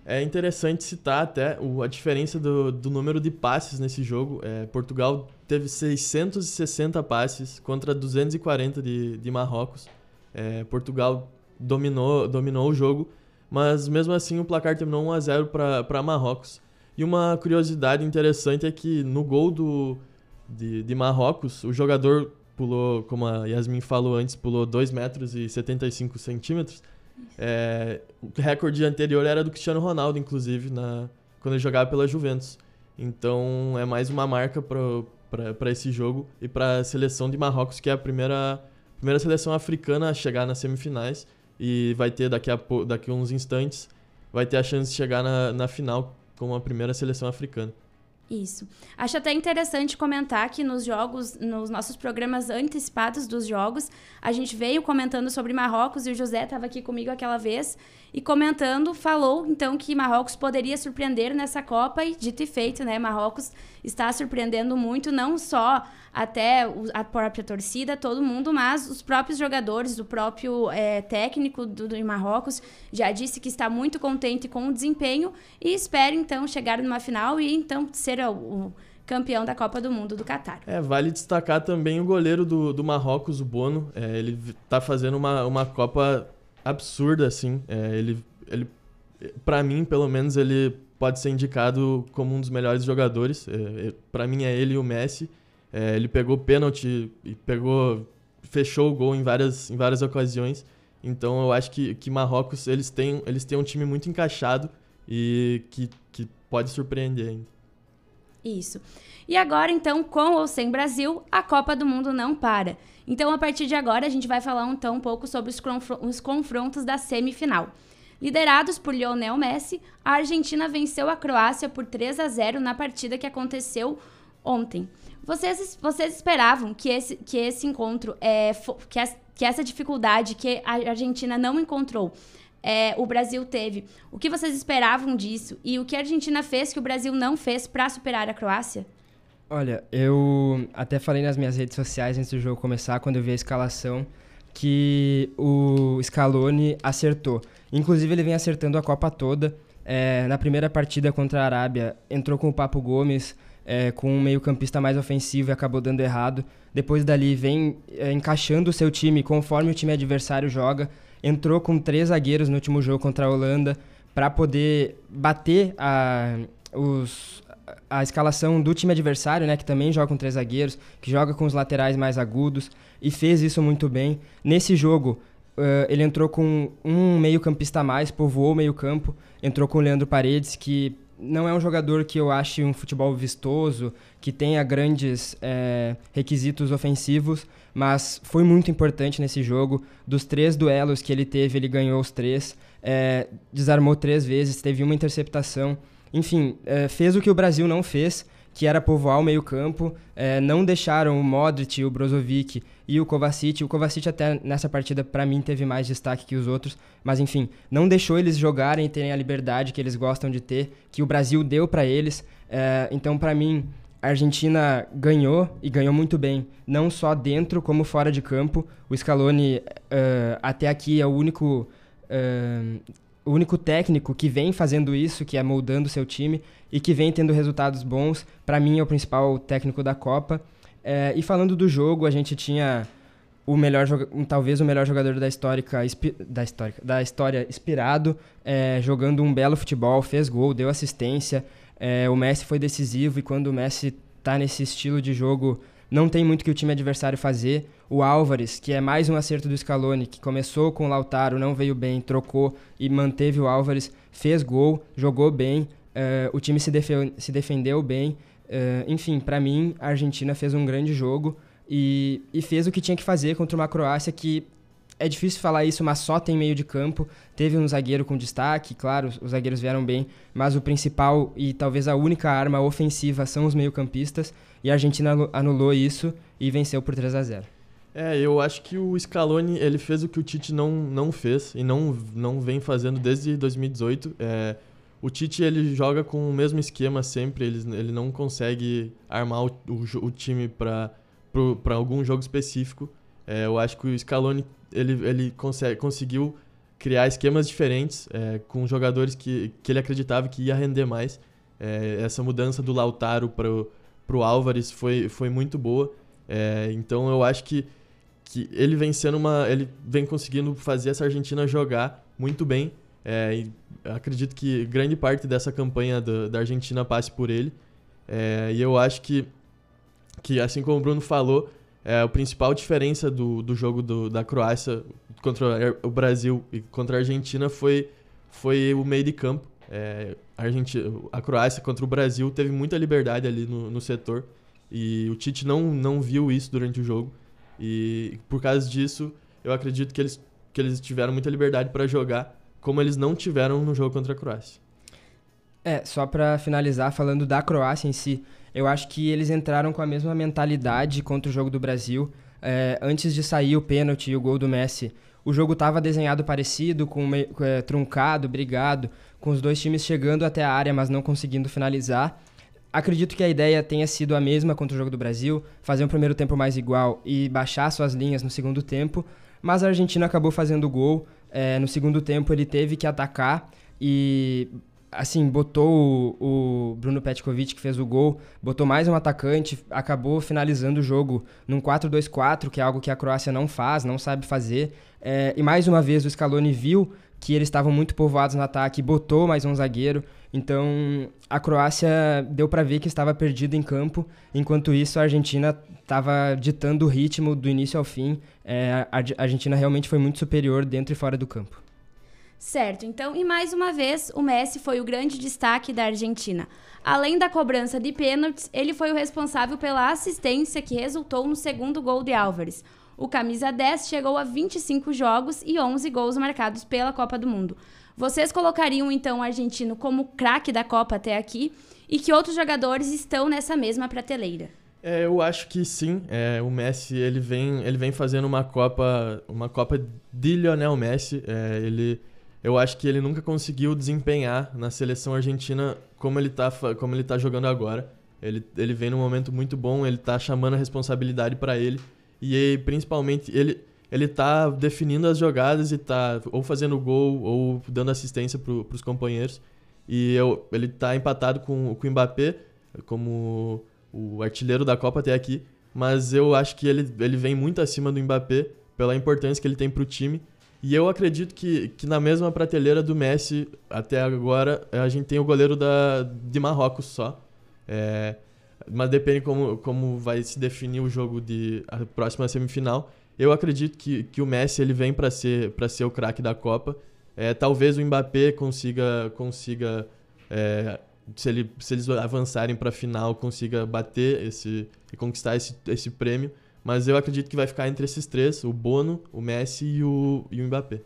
é interessante citar até o, a diferença do, do número de passes nesse jogo. É, Portugal teve 660 passes contra 240 de, de Marrocos. É, Portugal dominou, dominou o jogo mas mesmo assim o placar terminou 1 a 0 para Marrocos. E uma curiosidade interessante é que no gol do, de, de Marrocos, o jogador pulou, como a Yasmin falou antes, pulou 2 metros e 75 centímetros. É, o recorde anterior era do Cristiano Ronaldo, inclusive, na, quando ele jogava pela Juventus. Então é mais uma marca para esse jogo e para a seleção de Marrocos, que é a primeira, primeira seleção africana a chegar nas semifinais e vai ter daqui a, daqui uns instantes, vai ter a chance de chegar na, na final como a primeira seleção africana. Isso. Acho até interessante comentar que nos jogos, nos nossos programas antecipados dos jogos, a gente veio comentando sobre Marrocos e o José estava aqui comigo aquela vez e comentando, falou então que Marrocos poderia surpreender nessa Copa e dito e feito, né? Marrocos está surpreendendo muito, não só até a própria torcida, todo mundo, mas os próprios jogadores, o próprio é, técnico do, do Marrocos já disse que está muito contente com o desempenho e espera então chegar numa final e então ser o, o campeão da Copa do Mundo do Catar. É, vale destacar também o goleiro do, do Marrocos, o Bono. É, ele está fazendo uma, uma Copa absurda, assim. É, ele, ele para mim, pelo menos, ele pode ser indicado como um dos melhores jogadores. É, é para mim é ele e o Messi. É, ele pegou pênalti e pegou fechou o gol em várias, em várias ocasiões. Então eu acho que, que Marrocos eles têm, eles têm um time muito encaixado e que, que pode surpreender ainda. Isso. E agora, então, com ou sem Brasil, a Copa do Mundo não para. Então, a partir de agora, a gente vai falar então um pouco sobre os, os confrontos da semifinal. Liderados por Lionel Messi, a Argentina venceu a Croácia por 3 a 0 na partida que aconteceu ontem. Vocês, vocês esperavam que esse, que esse encontro, é, que, essa, que essa dificuldade que a Argentina não encontrou, é, o Brasil teve. O que vocês esperavam disso? E o que a Argentina fez que o Brasil não fez para superar a Croácia? Olha, eu até falei nas minhas redes sociais antes do jogo começar, quando eu vi a escalação, que o Scaloni acertou. Inclusive, ele vem acertando a Copa toda. É, na primeira partida contra a Arábia, entrou com o Papo Gomes, é, com um meio-campista mais ofensivo e acabou dando errado. Depois dali, vem é, encaixando o seu time conforme o time adversário joga. Entrou com três zagueiros no último jogo contra a Holanda para poder bater a, os, a escalação do time adversário, né, que também joga com três zagueiros, que joga com os laterais mais agudos e fez isso muito bem. Nesse jogo, uh, ele entrou com um meio-campista a mais, povoou o meio-campo, entrou com o Leandro Paredes, que não é um jogador que eu ache um futebol vistoso, que tenha grandes é, requisitos ofensivos, mas foi muito importante nesse jogo. Dos três duelos que ele teve, ele ganhou os três, é, desarmou três vezes, teve uma interceptação. Enfim, é, fez o que o Brasil não fez, que era povoar o meio-campo. É, não deixaram o Modric, o Brozovic e o Kovacic. O Kovacic até nessa partida, para mim, teve mais destaque que os outros. Mas, enfim, não deixou eles jogarem e terem a liberdade que eles gostam de ter, que o Brasil deu para eles. É, então, para mim, a Argentina ganhou e ganhou muito bem, não só dentro como fora de campo. O Scaloni, uh, até aqui, é o único uh, o único técnico que vem fazendo isso, que é moldando seu time e que vem tendo resultados bons. Para mim, é o principal técnico da Copa. É, e falando do jogo, a gente tinha o melhor talvez o melhor jogador da histórica da histórica da história inspirado é, jogando um belo futebol fez gol deu assistência é, o Messi foi decisivo e quando o Messi está nesse estilo de jogo não tem muito que o time adversário fazer. O Álvares, que é mais um acerto do Scaloni, que começou com o Lautaro, não veio bem, trocou e manteve o Álvares, fez gol, jogou bem, uh, o time se, se defendeu bem. Uh, enfim, para mim, a Argentina fez um grande jogo e, e fez o que tinha que fazer contra uma Croácia que é difícil falar isso, mas só tem meio de campo. Teve um zagueiro com destaque, claro, os zagueiros vieram bem, mas o principal e talvez a única arma ofensiva são os meio-campistas, e a Argentina anulou isso e venceu por 3 a 0. É, eu acho que o Scaloni ele fez o que o Tite não, não fez e não, não vem fazendo desde 2018. É, o Tite ele joga com o mesmo esquema sempre, ele, ele não consegue armar o, o, o time para algum jogo específico. É, eu acho que o Scaloni ele, ele consegue, conseguiu criar esquemas diferentes é, com jogadores que, que ele acreditava que ia render mais. É, essa mudança do Lautaro para o Álvares foi, foi muito boa. É, então eu acho que, que ele vem sendo uma. ele vem conseguindo fazer essa Argentina jogar muito bem. É, acredito que grande parte dessa campanha da, da Argentina passe por ele. É, e eu acho que, que, assim como o Bruno falou, é, a principal diferença do, do jogo do, da Croácia contra o Brasil e contra a Argentina foi, foi o meio de campo. É, a, Argentina, a Croácia contra o Brasil teve muita liberdade ali no, no setor e o Tite não, não viu isso durante o jogo. E por causa disso, eu acredito que eles, que eles tiveram muita liberdade para jogar como eles não tiveram no jogo contra a Croácia. É, só para finalizar, falando da Croácia em si, eu acho que eles entraram com a mesma mentalidade contra o jogo do Brasil. É, antes de sair o pênalti e o gol do Messi, o jogo estava desenhado parecido, com é, truncado, brigado, com os dois times chegando até a área, mas não conseguindo finalizar. Acredito que a ideia tenha sido a mesma contra o jogo do Brasil, fazer um primeiro tempo mais igual e baixar suas linhas no segundo tempo, mas a Argentina acabou fazendo o gol. É, no segundo tempo ele teve que atacar e assim, botou o, o, Bruno Petkovic, que fez o gol, botou mais um atacante, acabou finalizando o jogo num 4-2-4, que é algo que a Croácia não faz, não sabe fazer. É, e mais uma vez o Scaloni viu que eles estavam muito povoados no ataque, botou mais um zagueiro. Então a Croácia deu para ver que estava perdida em campo, enquanto isso a Argentina estava ditando o ritmo do início ao fim. É, a Argentina realmente foi muito superior dentro e fora do campo. Certo, então, e mais uma vez, o Messi foi o grande destaque da Argentina. Além da cobrança de pênaltis, ele foi o responsável pela assistência que resultou no segundo gol de Álvares. O camisa 10 chegou a 25 jogos e 11 gols marcados pela Copa do Mundo. Vocês colocariam então o argentino como craque da Copa até aqui? E que outros jogadores estão nessa mesma prateleira? É, eu acho que sim. É, o Messi ele vem, ele vem fazendo uma Copa, uma Copa de Lionel Messi. É, ele eu acho que ele nunca conseguiu desempenhar na seleção argentina como ele tá, como ele tá jogando agora. Ele, ele vem num momento muito bom, ele tá chamando a responsabilidade para ele. E principalmente, ele, ele tá definindo as jogadas e tá ou fazendo gol ou dando assistência para os companheiros. E eu, ele tá empatado com, com o Mbappé como o artilheiro da Copa até aqui. Mas eu acho que ele, ele vem muito acima do Mbappé pela importância que ele tem para o time e eu acredito que, que na mesma prateleira do Messi, até agora, a gente tem o goleiro da, de Marrocos só. É, mas depende como, como vai se definir o jogo de a próxima semifinal. Eu acredito que, que o Messi ele vem para ser, ser o craque da Copa. É, talvez o Mbappé consiga, consiga é, se, ele, se eles avançarem para a final, consiga bater esse e conquistar esse, esse prêmio. Mas eu acredito que vai ficar entre esses três, o Bono, o Messi e o, e o Mbappé.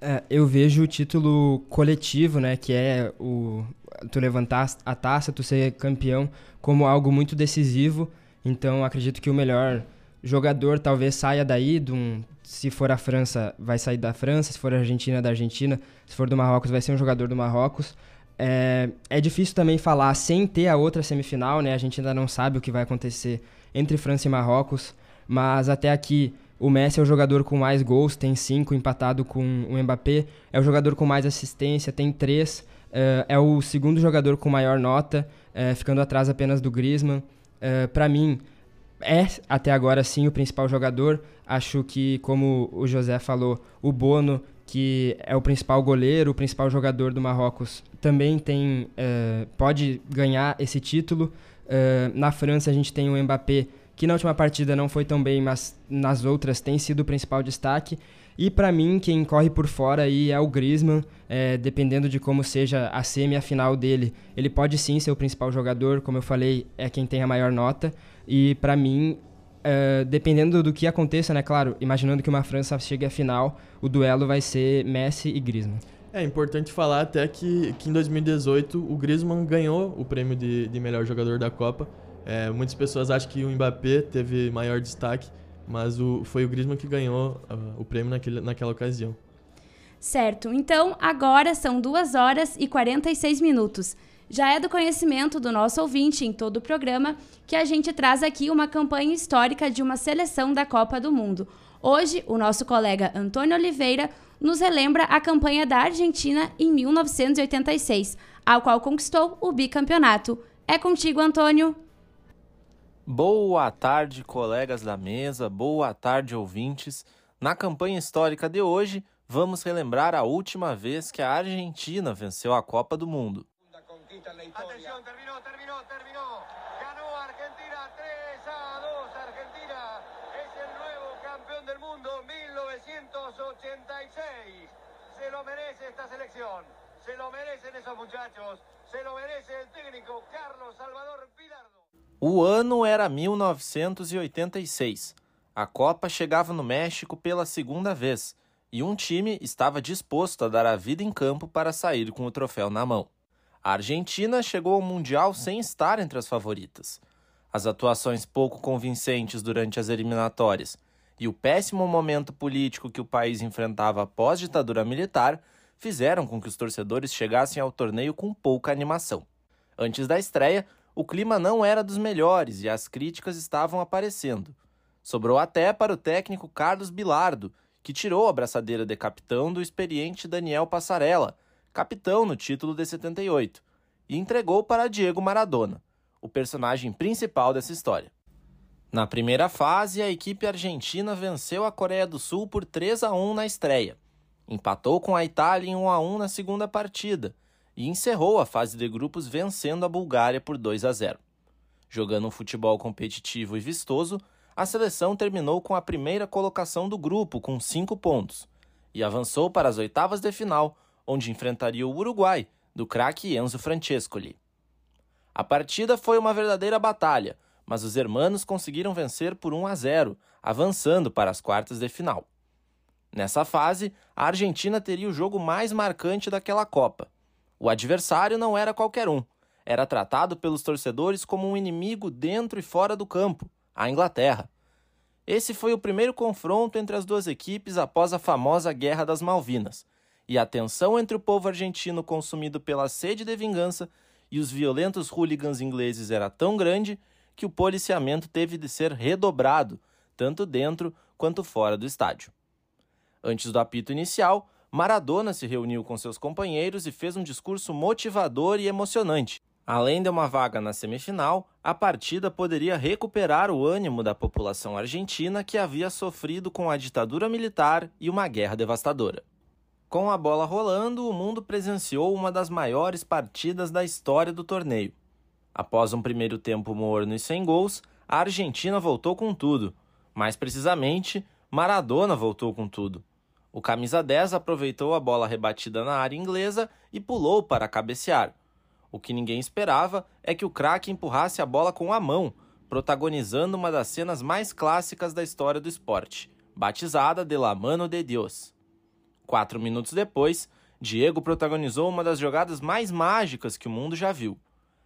É, eu vejo o título coletivo, né, que é o tu levantar a taça, tu ser campeão, como algo muito decisivo. Então, acredito que o melhor jogador talvez saia daí, de um, se for a França, vai sair da França, se for a Argentina, da Argentina, se for do Marrocos, vai ser um jogador do Marrocos. É, é difícil também falar sem ter a outra semifinal, né? A gente ainda não sabe o que vai acontecer entre França e Marrocos mas até aqui o Messi é o jogador com mais gols, tem cinco, empatado com o Mbappé. É o jogador com mais assistência, tem três. Uh, é o segundo jogador com maior nota, uh, ficando atrás apenas do Griezmann. Uh, eh, Para mim, é até agora sim o principal jogador. Acho que, como o José falou, o Bono, que é o principal goleiro, o principal jogador do Marrocos, também tem pode ganhar esse título. na França, a gente tem o Mbappé que na última partida não foi tão bem, mas nas outras tem sido o principal destaque. E para mim, quem corre por fora aí é o Griezmann, é, dependendo de como seja a semi a final dele. Ele pode sim ser o principal jogador, como eu falei, é quem tem a maior nota. E para mim, é, dependendo do que aconteça, né, claro, imaginando que uma França chegue à final, o duelo vai ser Messi e Griezmann. É importante falar até que, que em 2018 o Griezmann ganhou o prêmio de, de melhor jogador da Copa é, muitas pessoas acham que o Mbappé teve maior destaque, mas o, foi o Griezmann que ganhou uh, o prêmio naquele, naquela ocasião. Certo, então agora são 2 horas e 46 minutos. Já é do conhecimento do nosso ouvinte em todo o programa que a gente traz aqui uma campanha histórica de uma seleção da Copa do Mundo. Hoje, o nosso colega Antônio Oliveira nos relembra a campanha da Argentina em 1986, a qual conquistou o bicampeonato. É contigo, Antônio! Boa tarde, colegas da mesa, boa tarde, ouvintes. Na campanha histórica de hoje, vamos relembrar a última vez que a Argentina venceu a Copa do Mundo. Atenção, terminou, terminou, terminou. Ganhou a Argentina 3 a 2. Argentina é o novo campeão do mundo 1986. Se lo merece esta seleção. Se lo merecen esos muchachos. Se lo merece el técnico Carlos Salvador Pilardo. O ano era 1986. A Copa chegava no México pela segunda vez e um time estava disposto a dar a vida em campo para sair com o troféu na mão. A Argentina chegou ao Mundial sem estar entre as favoritas. As atuações pouco convincentes durante as eliminatórias e o péssimo momento político que o país enfrentava após ditadura militar fizeram com que os torcedores chegassem ao torneio com pouca animação. Antes da estreia, o clima não era dos melhores e as críticas estavam aparecendo. Sobrou até para o técnico Carlos Bilardo, que tirou a braçadeira de capitão do experiente Daniel Passarella, capitão no título de 78, e entregou para Diego Maradona, o personagem principal dessa história. Na primeira fase, a equipe argentina venceu a Coreia do Sul por 3 a 1 na estreia. Empatou com a Itália em 1 a 1 na segunda partida e encerrou a fase de grupos vencendo a Bulgária por 2 a 0. Jogando um futebol competitivo e vistoso, a seleção terminou com a primeira colocação do grupo com 5 pontos e avançou para as oitavas de final, onde enfrentaria o Uruguai, do craque Enzo Francescoli. A partida foi uma verdadeira batalha, mas os hermanos conseguiram vencer por 1 a 0, avançando para as quartas de final. Nessa fase, a Argentina teria o jogo mais marcante daquela Copa. O adversário não era qualquer um. Era tratado pelos torcedores como um inimigo dentro e fora do campo, a Inglaterra. Esse foi o primeiro confronto entre as duas equipes após a famosa Guerra das Malvinas, e a tensão entre o povo argentino consumido pela sede de vingança e os violentos hooligans ingleses era tão grande que o policiamento teve de ser redobrado, tanto dentro quanto fora do estádio. Antes do apito inicial, Maradona se reuniu com seus companheiros e fez um discurso motivador e emocionante. Além de uma vaga na semifinal, a partida poderia recuperar o ânimo da população argentina que havia sofrido com a ditadura militar e uma guerra devastadora. Com a bola rolando, o mundo presenciou uma das maiores partidas da história do torneio. Após um primeiro tempo morno e sem gols, a Argentina voltou com tudo. Mais precisamente, Maradona voltou com tudo. O camisa 10 aproveitou a bola rebatida na área inglesa e pulou para cabecear. O que ninguém esperava é que o craque empurrasse a bola com a mão, protagonizando uma das cenas mais clássicas da história do esporte, batizada de La Mano de Dios. Quatro minutos depois, Diego protagonizou uma das jogadas mais mágicas que o mundo já viu.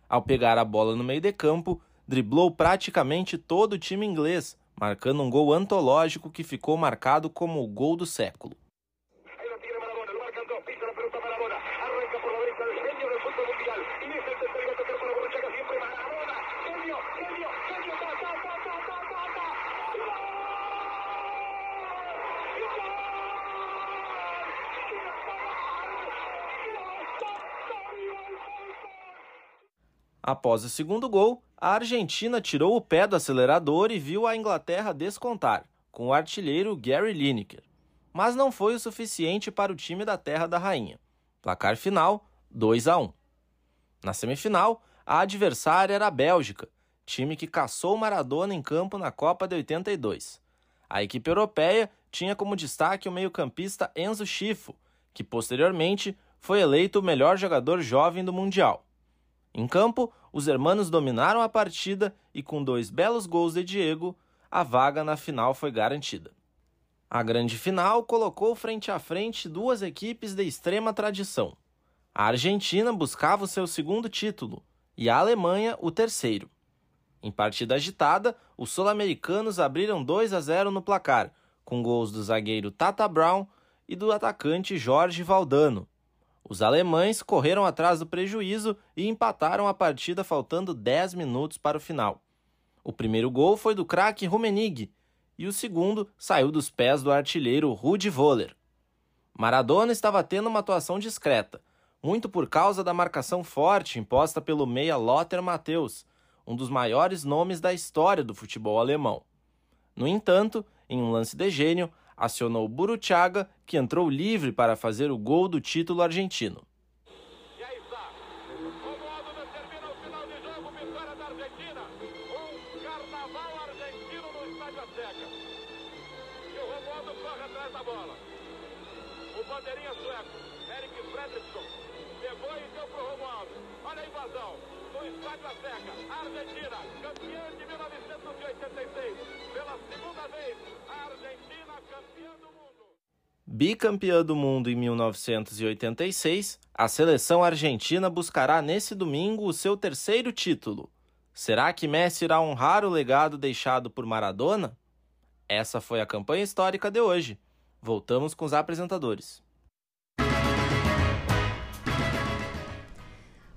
Ao pegar a bola no meio de campo, driblou praticamente todo o time inglês, marcando um gol antológico que ficou marcado como o gol do século. Após o segundo gol, a Argentina tirou o pé do acelerador e viu a Inglaterra descontar, com o artilheiro Gary Lineker. Mas não foi o suficiente para o time da Terra da Rainha. Placar final: 2 a 1. Na semifinal, a adversária era a Bélgica, time que caçou Maradona em campo na Copa de 82. A equipe europeia tinha como destaque o meio-campista Enzo Schifo, que posteriormente foi eleito o melhor jogador jovem do Mundial. Em campo, os hermanos dominaram a partida e, com dois belos gols de Diego, a vaga na final foi garantida. A grande final colocou frente a frente duas equipes de extrema tradição. A Argentina buscava o seu segundo título e a Alemanha o terceiro. Em partida agitada, os sul-americanos abriram 2 a 0 no placar, com gols do zagueiro Tata Brown e do atacante Jorge Valdano, os alemães correram atrás do prejuízo e empataram a partida faltando 10 minutos para o final. O primeiro gol foi do craque Rummenigge e o segundo saiu dos pés do artilheiro Rudi Voller. Maradona estava tendo uma atuação discreta, muito por causa da marcação forte imposta pelo meia Lothar Matthäus, um dos maiores nomes da história do futebol alemão. No entanto, em um lance de gênio, acionou Buruchaga, que entrou livre para fazer o gol do título argentino. Argentina, campeã de 1986. Pela segunda vez, a Argentina Bicampeã do mundo em 1986, a seleção argentina buscará nesse domingo o seu terceiro título. Será que Messi irá honrar o legado deixado por Maradona? Essa foi a campanha histórica de hoje. Voltamos com os apresentadores.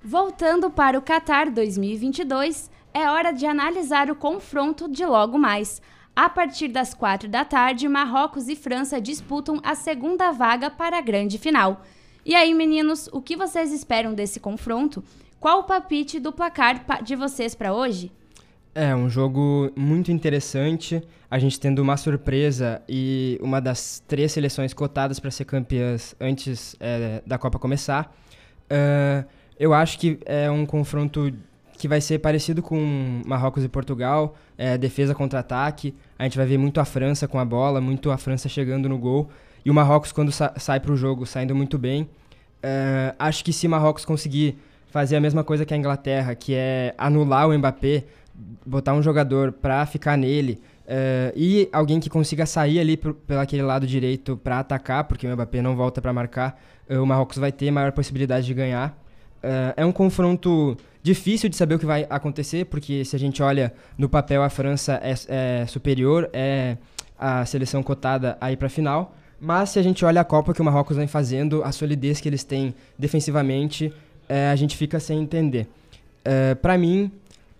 Voltando para o Qatar 2022, é hora de analisar o confronto de logo mais. A partir das quatro da tarde, Marrocos e França disputam a segunda vaga para a grande final. E aí, meninos, o que vocês esperam desse confronto? Qual o palpite do placar de vocês para hoje? É um jogo muito interessante. A gente tendo uma surpresa e uma das três seleções cotadas para ser campeãs antes é, da Copa começar. Uh, eu acho que é um confronto que vai ser parecido com Marrocos e Portugal, é, defesa contra ataque. A gente vai ver muito a França com a bola, muito a França chegando no gol. E o Marrocos, quando sa sai para o jogo, saindo muito bem. Uh, acho que se Marrocos conseguir fazer a mesma coisa que a Inglaterra, que é anular o Mbappé, botar um jogador para ficar nele uh, e alguém que consiga sair ali pelo aquele lado direito para atacar, porque o Mbappé não volta para marcar, uh, o Marrocos vai ter maior possibilidade de ganhar. Uh, é um confronto difícil de saber o que vai acontecer, porque se a gente olha no papel, a França é, é superior, é a seleção cotada aí para a final. Mas se a gente olha a Copa que o Marrocos vem fazendo, a solidez que eles têm defensivamente, é, a gente fica sem entender. É, para mim,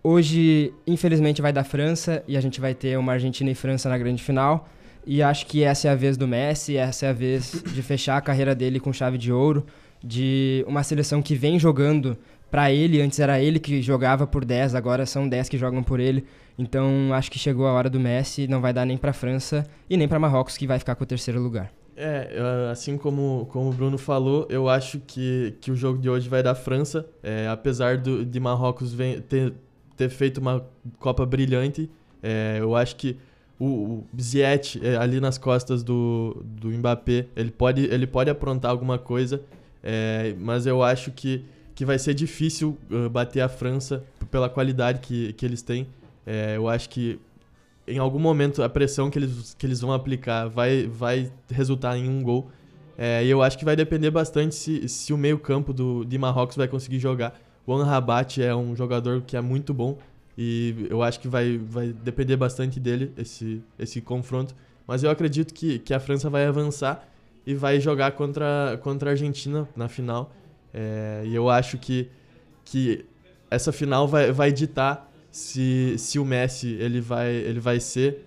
hoje, infelizmente, vai da França e a gente vai ter uma Argentina e França na grande final. E acho que essa é a vez do Messi, essa é a vez de fechar a carreira dele com chave de ouro, de uma seleção que vem jogando para ele, antes era ele que jogava por 10, agora são 10 que jogam por ele. Então acho que chegou a hora do Messi, não vai dar nem para França e nem para Marrocos que vai ficar com o terceiro lugar. É, assim como, como o Bruno falou, eu acho que, que o jogo de hoje vai da França, é, apesar do, de Marrocos vem, ter, ter feito uma Copa brilhante, é, eu acho que o, o é, ali nas costas do, do Mbappé, ele pode, ele pode aprontar alguma coisa, é, mas eu acho que que vai ser difícil uh, bater a França pela qualidade que, que eles têm. É, eu acho que em algum momento a pressão que eles, que eles vão aplicar vai, vai resultar em um gol. É, e eu acho que vai depender bastante se, se o meio-campo de Marrocos vai conseguir jogar. O Rabat é um jogador que é muito bom e eu acho que vai, vai depender bastante dele esse, esse confronto. Mas eu acredito que, que a França vai avançar e vai jogar contra, contra a Argentina na final. É, e eu acho que, que essa final vai, vai ditar se, se o Messi ele vai, ele vai ser,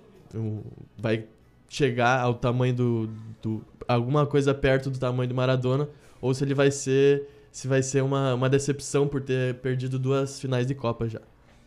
vai chegar ao tamanho do, do. alguma coisa perto do tamanho do Maradona, ou se ele vai ser. Se vai ser uma, uma decepção por ter perdido duas finais de Copa já.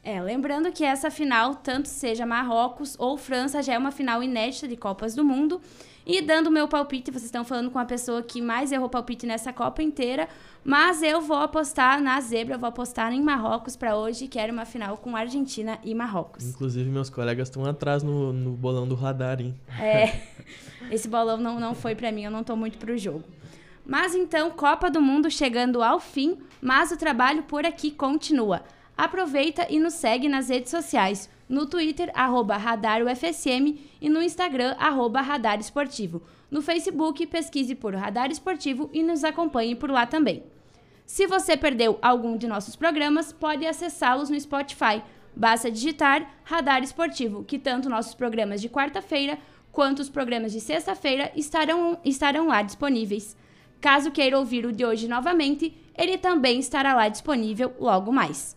É, lembrando que essa final, tanto seja Marrocos ou França, já é uma final inédita de Copas do Mundo. E dando o meu palpite, vocês estão falando com a pessoa que mais errou palpite nessa Copa inteira, mas eu vou apostar na zebra, eu vou apostar em Marrocos para hoje, que era uma final com Argentina e Marrocos. Inclusive, meus colegas estão atrás no, no bolão do radar, hein? É, esse bolão não, não foi para mim, eu não tô muito pro jogo. Mas então, Copa do Mundo chegando ao fim, mas o trabalho por aqui continua. Aproveita e nos segue nas redes sociais no Twitter, arroba RadarUFSM e no Instagram, arroba Radar Esportivo. No Facebook, pesquise por Radar Esportivo e nos acompanhe por lá também. Se você perdeu algum de nossos programas, pode acessá-los no Spotify. Basta digitar Radar Esportivo, que tanto nossos programas de quarta-feira quanto os programas de sexta-feira estarão, estarão lá disponíveis. Caso queira ouvir o de hoje novamente, ele também estará lá disponível logo mais.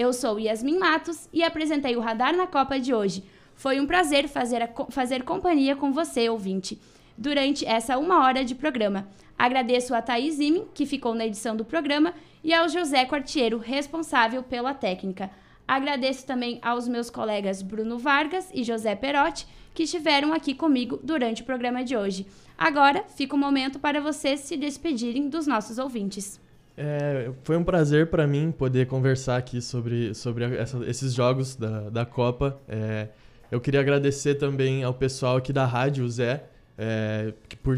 Eu sou Yasmin Matos e apresentei o Radar na Copa de hoje. Foi um prazer fazer, fazer companhia com você, ouvinte, durante essa uma hora de programa. Agradeço a Thaís Imin, que ficou na edição do programa, e ao José Quartiero, responsável pela técnica. Agradeço também aos meus colegas Bruno Vargas e José Perotti, que estiveram aqui comigo durante o programa de hoje. Agora, fica o momento para vocês se despedirem dos nossos ouvintes. É, foi um prazer para mim poder conversar aqui sobre, sobre essa, esses jogos da, da Copa. É, eu queria agradecer também ao pessoal aqui da rádio, Zé, é, por,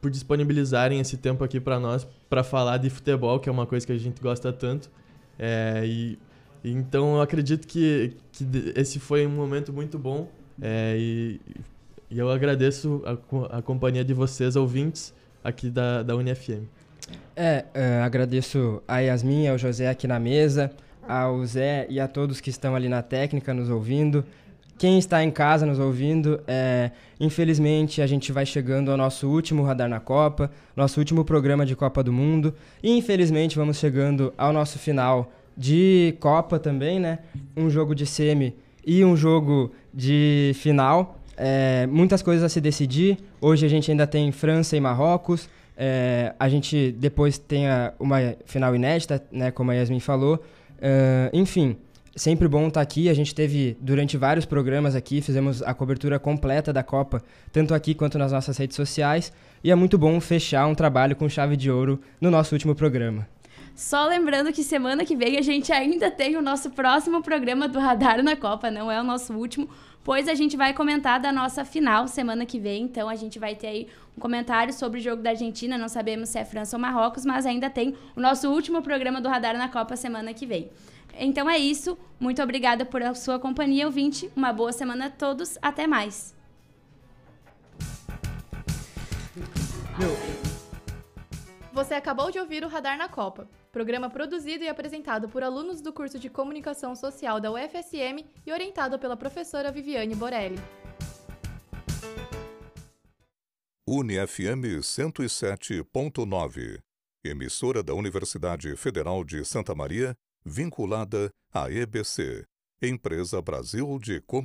por disponibilizarem esse tempo aqui para nós para falar de futebol, que é uma coisa que a gente gosta tanto. É, e, então eu acredito que, que esse foi um momento muito bom é, e e eu agradeço a, a companhia de vocês, ouvintes, aqui da, da UniFM. É, uh, agradeço a Yasmin ao José aqui na mesa, ao Zé e a todos que estão ali na técnica nos ouvindo. Quem está em casa nos ouvindo, é, infelizmente a gente vai chegando ao nosso último Radar na Copa, nosso último programa de Copa do Mundo. E infelizmente vamos chegando ao nosso final de Copa também, né? Um jogo de semi e um jogo de final. É, muitas coisas a se decidir. Hoje a gente ainda tem França e Marrocos. É, a gente depois tem a, uma final inédita, né, como a Yasmin falou. Uh, enfim, sempre bom estar aqui. A gente teve durante vários programas aqui, fizemos a cobertura completa da Copa, tanto aqui quanto nas nossas redes sociais. E é muito bom fechar um trabalho com chave de ouro no nosso último programa. Só lembrando que semana que vem a gente ainda tem o nosso próximo programa do Radar na Copa, não é o nosso último, pois a gente vai comentar da nossa final semana que vem. Então a gente vai ter aí um comentário sobre o jogo da Argentina. Não sabemos se é França ou Marrocos, mas ainda tem o nosso último programa do Radar na Copa semana que vem. Então é isso. Muito obrigada por sua companhia, ouvinte. Uma boa semana a todos. Até mais. Você acabou de ouvir o Radar na Copa, programa produzido e apresentado por alunos do curso de Comunicação Social da UFSM e orientado pela professora Viviane Borelli. UniFM 107.9, emissora da Universidade Federal de Santa Maria vinculada à EBC, Empresa Brasil de Comunicação.